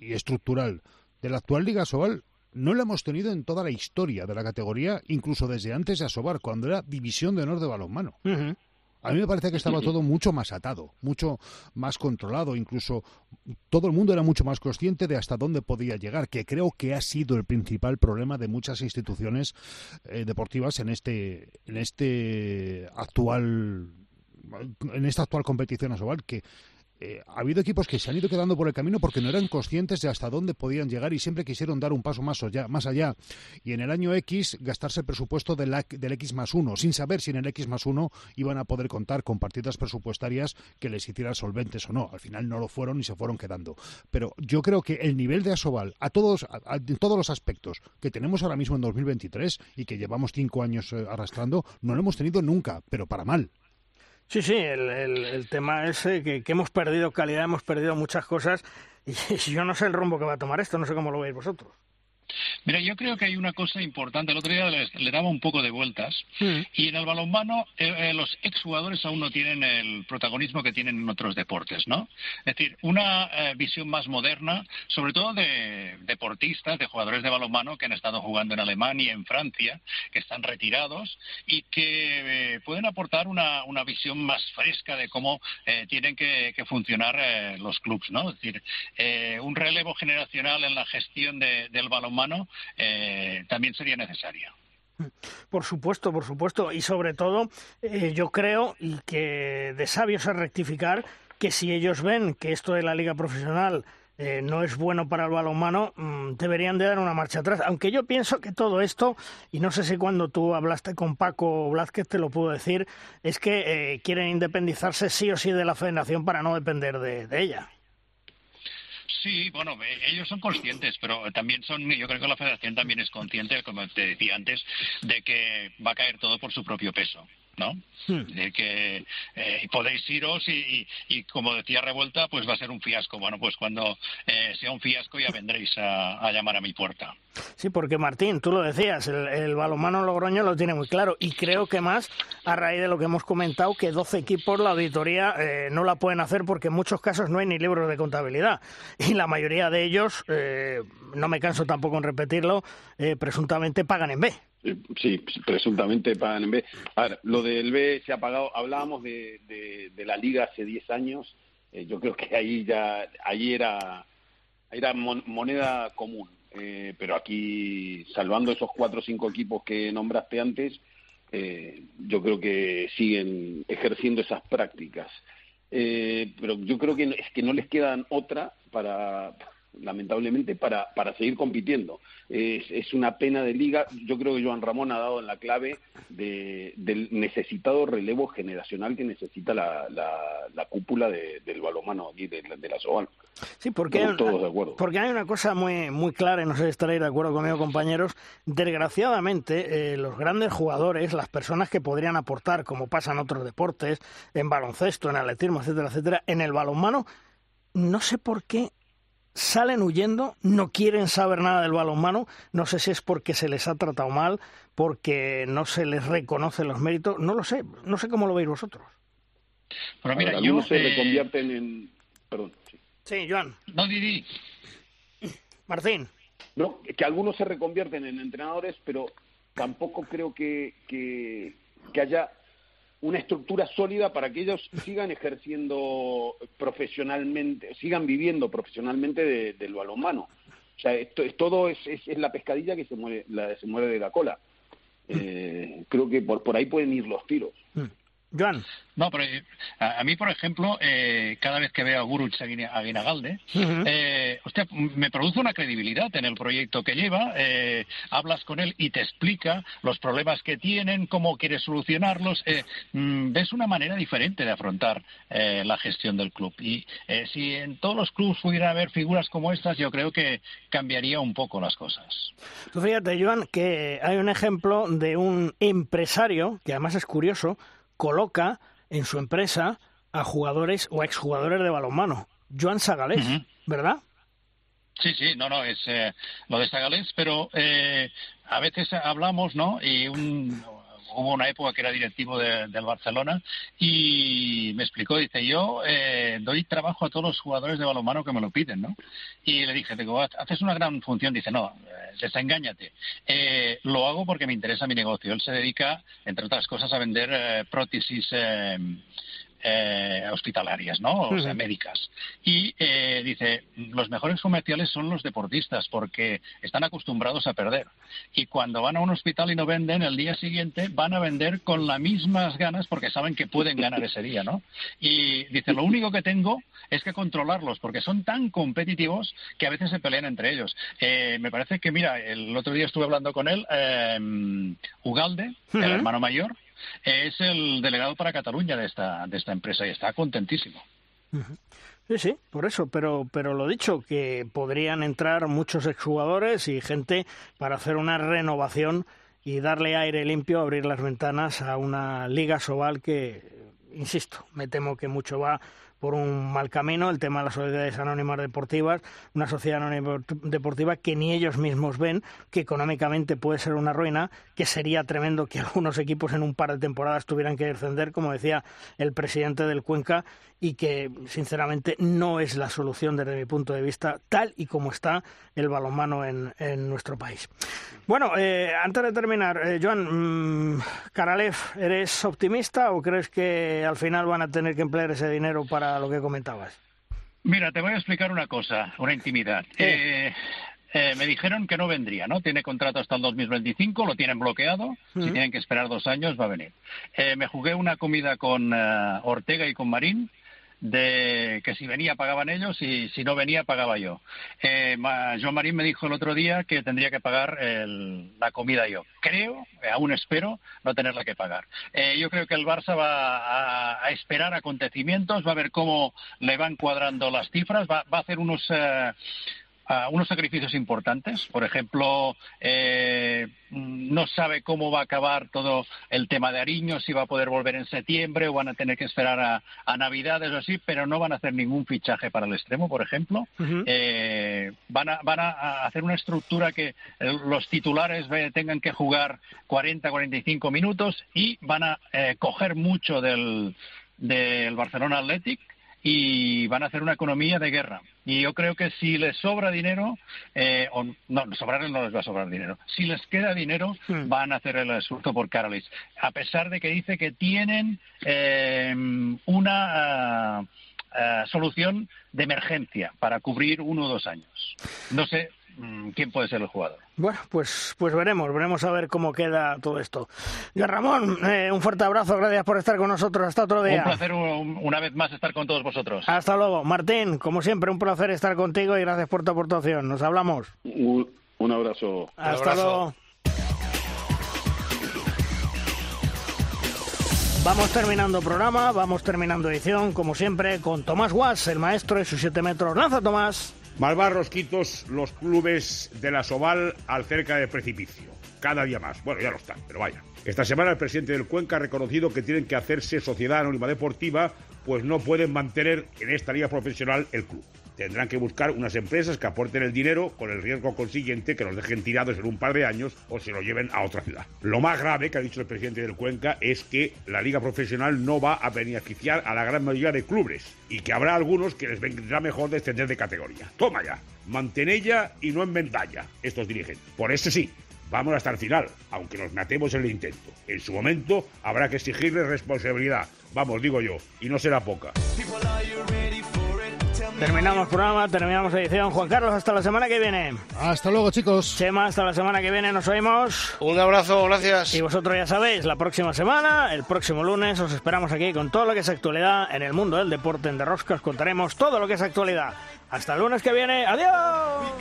estructural de la actual Liga Sobal no lo hemos tenido en toda la historia de la categoría, incluso desde antes de Asobar, cuando era División de Honor de Balonmano. A mí me parece que estaba todo mucho más atado, mucho más controlado, incluso todo el mundo era mucho más consciente de hasta dónde podía llegar, que creo que ha sido el principal problema de muchas instituciones eh, deportivas en este en este actual en esta actual competición asobal que eh, ha habido equipos que se han ido quedando por el camino porque no eran conscientes de hasta dónde podían llegar y siempre quisieron dar un paso más allá. Más allá. Y en el año X gastarse el presupuesto del, del X más uno, sin saber si en el X más uno iban a poder contar con partidas presupuestarias que les hicieran solventes o no. Al final no lo fueron y se fueron quedando. Pero yo creo que el nivel de Asobal, a todos, en todos los aspectos que tenemos ahora mismo en 2023 y que llevamos cinco años eh, arrastrando, no lo hemos tenido nunca, pero para mal. Sí, sí, el, el, tema es que, que, hemos perdido calidad, hemos perdido muchas cosas *laughs* y yo no sé el rumbo que va a tomar esto, no sé cómo lo veis vosotros. Mira, yo creo que hay una cosa importante. El otro día le, daba un poco de vueltas. Mm. Y en el balonmano, eh, eh, los exjugadores aún no tienen el protagonismo que tienen en otros deportes, ¿no? Es decir, una eh, visión más moderna, sobre todo de deportistas, de jugadores de balonmano que han estado jugando en Alemania, en Francia, que están retirados y que pueden aportar una, una, visión más fresca de cómo tienen que, funcionar los clubes, ¿no? Es decir, un relevo generacional en la gestión del balonmano eh, también sería necesaria. Por supuesto, por supuesto. Y sobre todo, eh, yo creo, y que de sabios es rectificar, que si ellos ven que esto de la liga profesional eh, no es bueno para el balonmano, mm, deberían de dar una marcha atrás. Aunque yo pienso que todo esto, y no sé si cuando tú hablaste con Paco Blázquez te lo puedo decir, es que quieren independizarse sí o sí de la federación para no depender de ella. Sí, bueno, eh, ellos son conscientes, pero también son, yo creo que la federación también es consciente, como te decía antes, de que va a caer todo por su propio peso. ¿No? Hmm. Que eh, podéis iros y, y, como decía Revuelta, pues va a ser un fiasco. Bueno, pues cuando eh, sea un fiasco ya vendréis a, llamar a mi puerta. Sí, porque Martín, tú lo decías, el, el, balonmano Logroño lo tiene muy claro y creo que más a raíz de lo que hemos comentado que 12 equipos la auditoría eh, no la pueden hacer porque en muchos casos no hay ni libros de contabilidad y la mayoría de ellos, no me canso tampoco en repetirlo, presuntamente pagan en B. Sí, presuntamente pagan en B. A ver, lo del B se ha pagado. Hablábamos de, de, la liga hace 10 años. Eh, yo creo que ahí ya, ahí era, era moneda común. Eh, pero aquí, salvando esos cuatro o cinco equipos que nombraste antes, eh, yo creo que siguen ejerciendo esas prácticas. pero yo creo que es que no les quedan otra para, lamentablemente, para, para seguir compitiendo. Es, es una pena de liga. Yo creo que Joan Ramón ha dado en la clave de, del necesitado relevo generacional que necesita la, la, cúpula del balomano y de, de, la Soban. Sí, porque, hay, porque hay una cosa muy, muy clara, y no sé si estaréis de acuerdo conmigo, compañeros. Desgraciadamente, eh, los grandes jugadores, las personas que podrían aportar, como pasa en otros deportes, en baloncesto, en atletismo, etcétera, etcétera, en el balonmano, no sé por qué salen huyendo, no quieren saber nada del balonmano, no sé si es porque se les ha tratado mal, porque no se les reconoce los méritos, no lo sé, no sé cómo lo veis vosotros. Pero mira, yo, se eh... reconvierten en... Perdón. Sí, Joan. No, Didi. Martín. No, que algunos se reconvierten en entrenadores, pero tampoco creo que, que, que haya una estructura sólida para que ellos sigan ejerciendo profesionalmente, sigan viviendo profesionalmente del balonmano. O sea, esto, es, todo es, es, la pescadilla que se mueve, la, se mueve de la cola. Eh, creo que por, por ahí pueden ir los tiros. Joan. No, pero eh, a, mí, por ejemplo, eh, cada vez que veo a Guruch Aguinagalde, eh, me produce una credibilidad en el proyecto que lleva. Eh, hablas con él y te explica los problemas que tienen, cómo quiere solucionarlos. Eh, mm, ves una manera diferente de afrontar la gestión del club. Y si en todos los clubes pudiera haber figuras como estas, yo creo que cambiaría un poco las cosas. Tú fíjate, Joan, que hay un ejemplo de un empresario, que además es curioso, coloca en su empresa a jugadores o exjugadores de balonmano. Joan Sagalés, ¿verdad? Sí, sí, no, no, es eh, lo de Sagalés, pero eh, a veces hablamos, ¿no? Y un, hubo una época que era directivo del Barcelona y me explicó, dice, yo eh, doy trabajo a todos los jugadores de balonmano que me lo piden, ¿no? Y le dije, digo, haces una gran función, dice, no, eh, desengáñate. Eh, lo hago porque me interesa mi negocio. Él se dedica, entre otras cosas, a vender eh, prótesis eh, hospitalarias, ¿no? O sea, médicas. Y eh, dice, los mejores comerciales son los deportistas porque están acostumbrados a perder. Y cuando van a un hospital y no venden, el día siguiente van a vender con las mismas ganas porque saben que pueden ganar ese día, ¿no? Y dice, lo único que tengo es que controlarlos porque son tan competitivos que a veces se pelean entre ellos. Eh, me parece que, mira, el otro día estuve hablando con él, Ugalde, el hermano mayor, es el delegado para Cataluña de esta, de esta empresa y está contentísimo. Sí, sí, por eso, pero, pero lo dicho, que podrían entrar muchos exjugadores y gente para hacer una renovación y darle aire limpio, abrir las ventanas a una liga sobal que, insisto, me temo que mucho va por un mal camino, el tema de las sociedades anónimas deportivas, una sociedad anónima deportiva que ni ellos mismos ven, que económicamente puede ser una ruina, que sería tremendo que *laughs* algunos equipos en un par de temporadas tuvieran que descender, como decía el presidente del Cuenca, y que sinceramente no es la solución desde mi punto de vista, tal y como está el balonmano en, en nuestro país. Bueno, eh, antes de terminar, eh, Joan, mmm, ¿eres optimista o crees que al final van a tener que emplear ese dinero para lo que comentabas. Mira, te voy a explicar una cosa, una intimidad. Eh, eh, me dijeron que no vendría, ¿no? Tiene contrato hasta el 2025, lo tienen bloqueado. Si tienen que esperar dos años, va a venir. Eh, me jugué una comida con Ortega y con Marín de que si venía pagaban ellos y si no venía pagaba yo. Eh, Joan Marín me dijo el otro día que tendría que pagar el, la comida yo. Creo, eh, aún espero, no tenerla que pagar. Eh, yo creo que el Barça va a, esperar acontecimientos, va a ver cómo le van cuadrando las cifras, va, va a hacer unos... Eh, uh, unos sacrificios importantes. Por ejemplo, eh, no sabe cómo va a acabar todo el tema de Ariño, si va a poder volver en septiembre o van a tener que esperar a, a Navidades o así, pero no van a hacer ningún fichaje para el extremo, por ejemplo. Uh -huh. eh, van, a, van a hacer una estructura que los titulares tengan que jugar 40, 45 minutos y van a eh, coger mucho del, del Barcelona Athletic y van a hacer una economía de guerra. Y yo creo que si les sobra dinero, eh, o no, sobrarles no les va a sobrar dinero. Si les queda dinero, hmm. van a hacer el esfuerzo por Carolis. A pesar de que dice que tienen eh, una uh, uh, solución de emergencia para cubrir uno o dos años. No sé quién puede ser el jugador. Bueno, pues, pues veremos, veremos a ver cómo queda todo esto. Ya Ramón, eh, un fuerte abrazo, gracias por estar con nosotros. Hasta otro día. Un placer una vez más estar con todos vosotros. Hasta luego. Martín, como siempre, un placer estar contigo y gracias por tu aportación. Nos hablamos. Un, abrazo. Hasta luego. Vamos terminando programa, vamos terminando edición, como siempre, con Tomás Guas, el maestro de sus siete metros. ¡Lanza, Tomás! Malvar rosquitos los clubes de la Soval al cerca del precipicio. Cada día más. Bueno, ya lo están, pero vaya. Esta semana el presidente del Cuenca ha reconocido que tienen que hacerse sociedad anónima deportiva, pues no pueden mantener en esta liga profesional el club. Tendrán que buscar unas empresas que aporten el dinero con el riesgo consiguiente que los dejen tirados en un par de años o se lo lleven a otra ciudad. Lo más grave que ha dicho el presidente del Cuenca es que la liga profesional no va a beneficiar a la gran mayoría de clubes y que habrá algunos que les vendrá mejor descender de categoría. Toma ya, mantén ella y no en ventalla, estos dirigen. Por eso sí, vamos hasta el final, aunque nos matemos en el intento. En su momento habrá que exigirles responsabilidad, vamos, digo yo, y no será poca. Terminamos programa, terminamos edición. Juan Carlos, hasta la semana que viene. Hasta luego, chicos. Chema, hasta la semana que viene nos oímos. Un abrazo, gracias. Y vosotros ya sabéis, la próxima semana, el próximo lunes, os esperamos aquí con todo lo que es actualidad en el mundo del deporte en Derrosca. Os contaremos todo lo que es actualidad. Hasta el lunes que viene. ¡Adiós!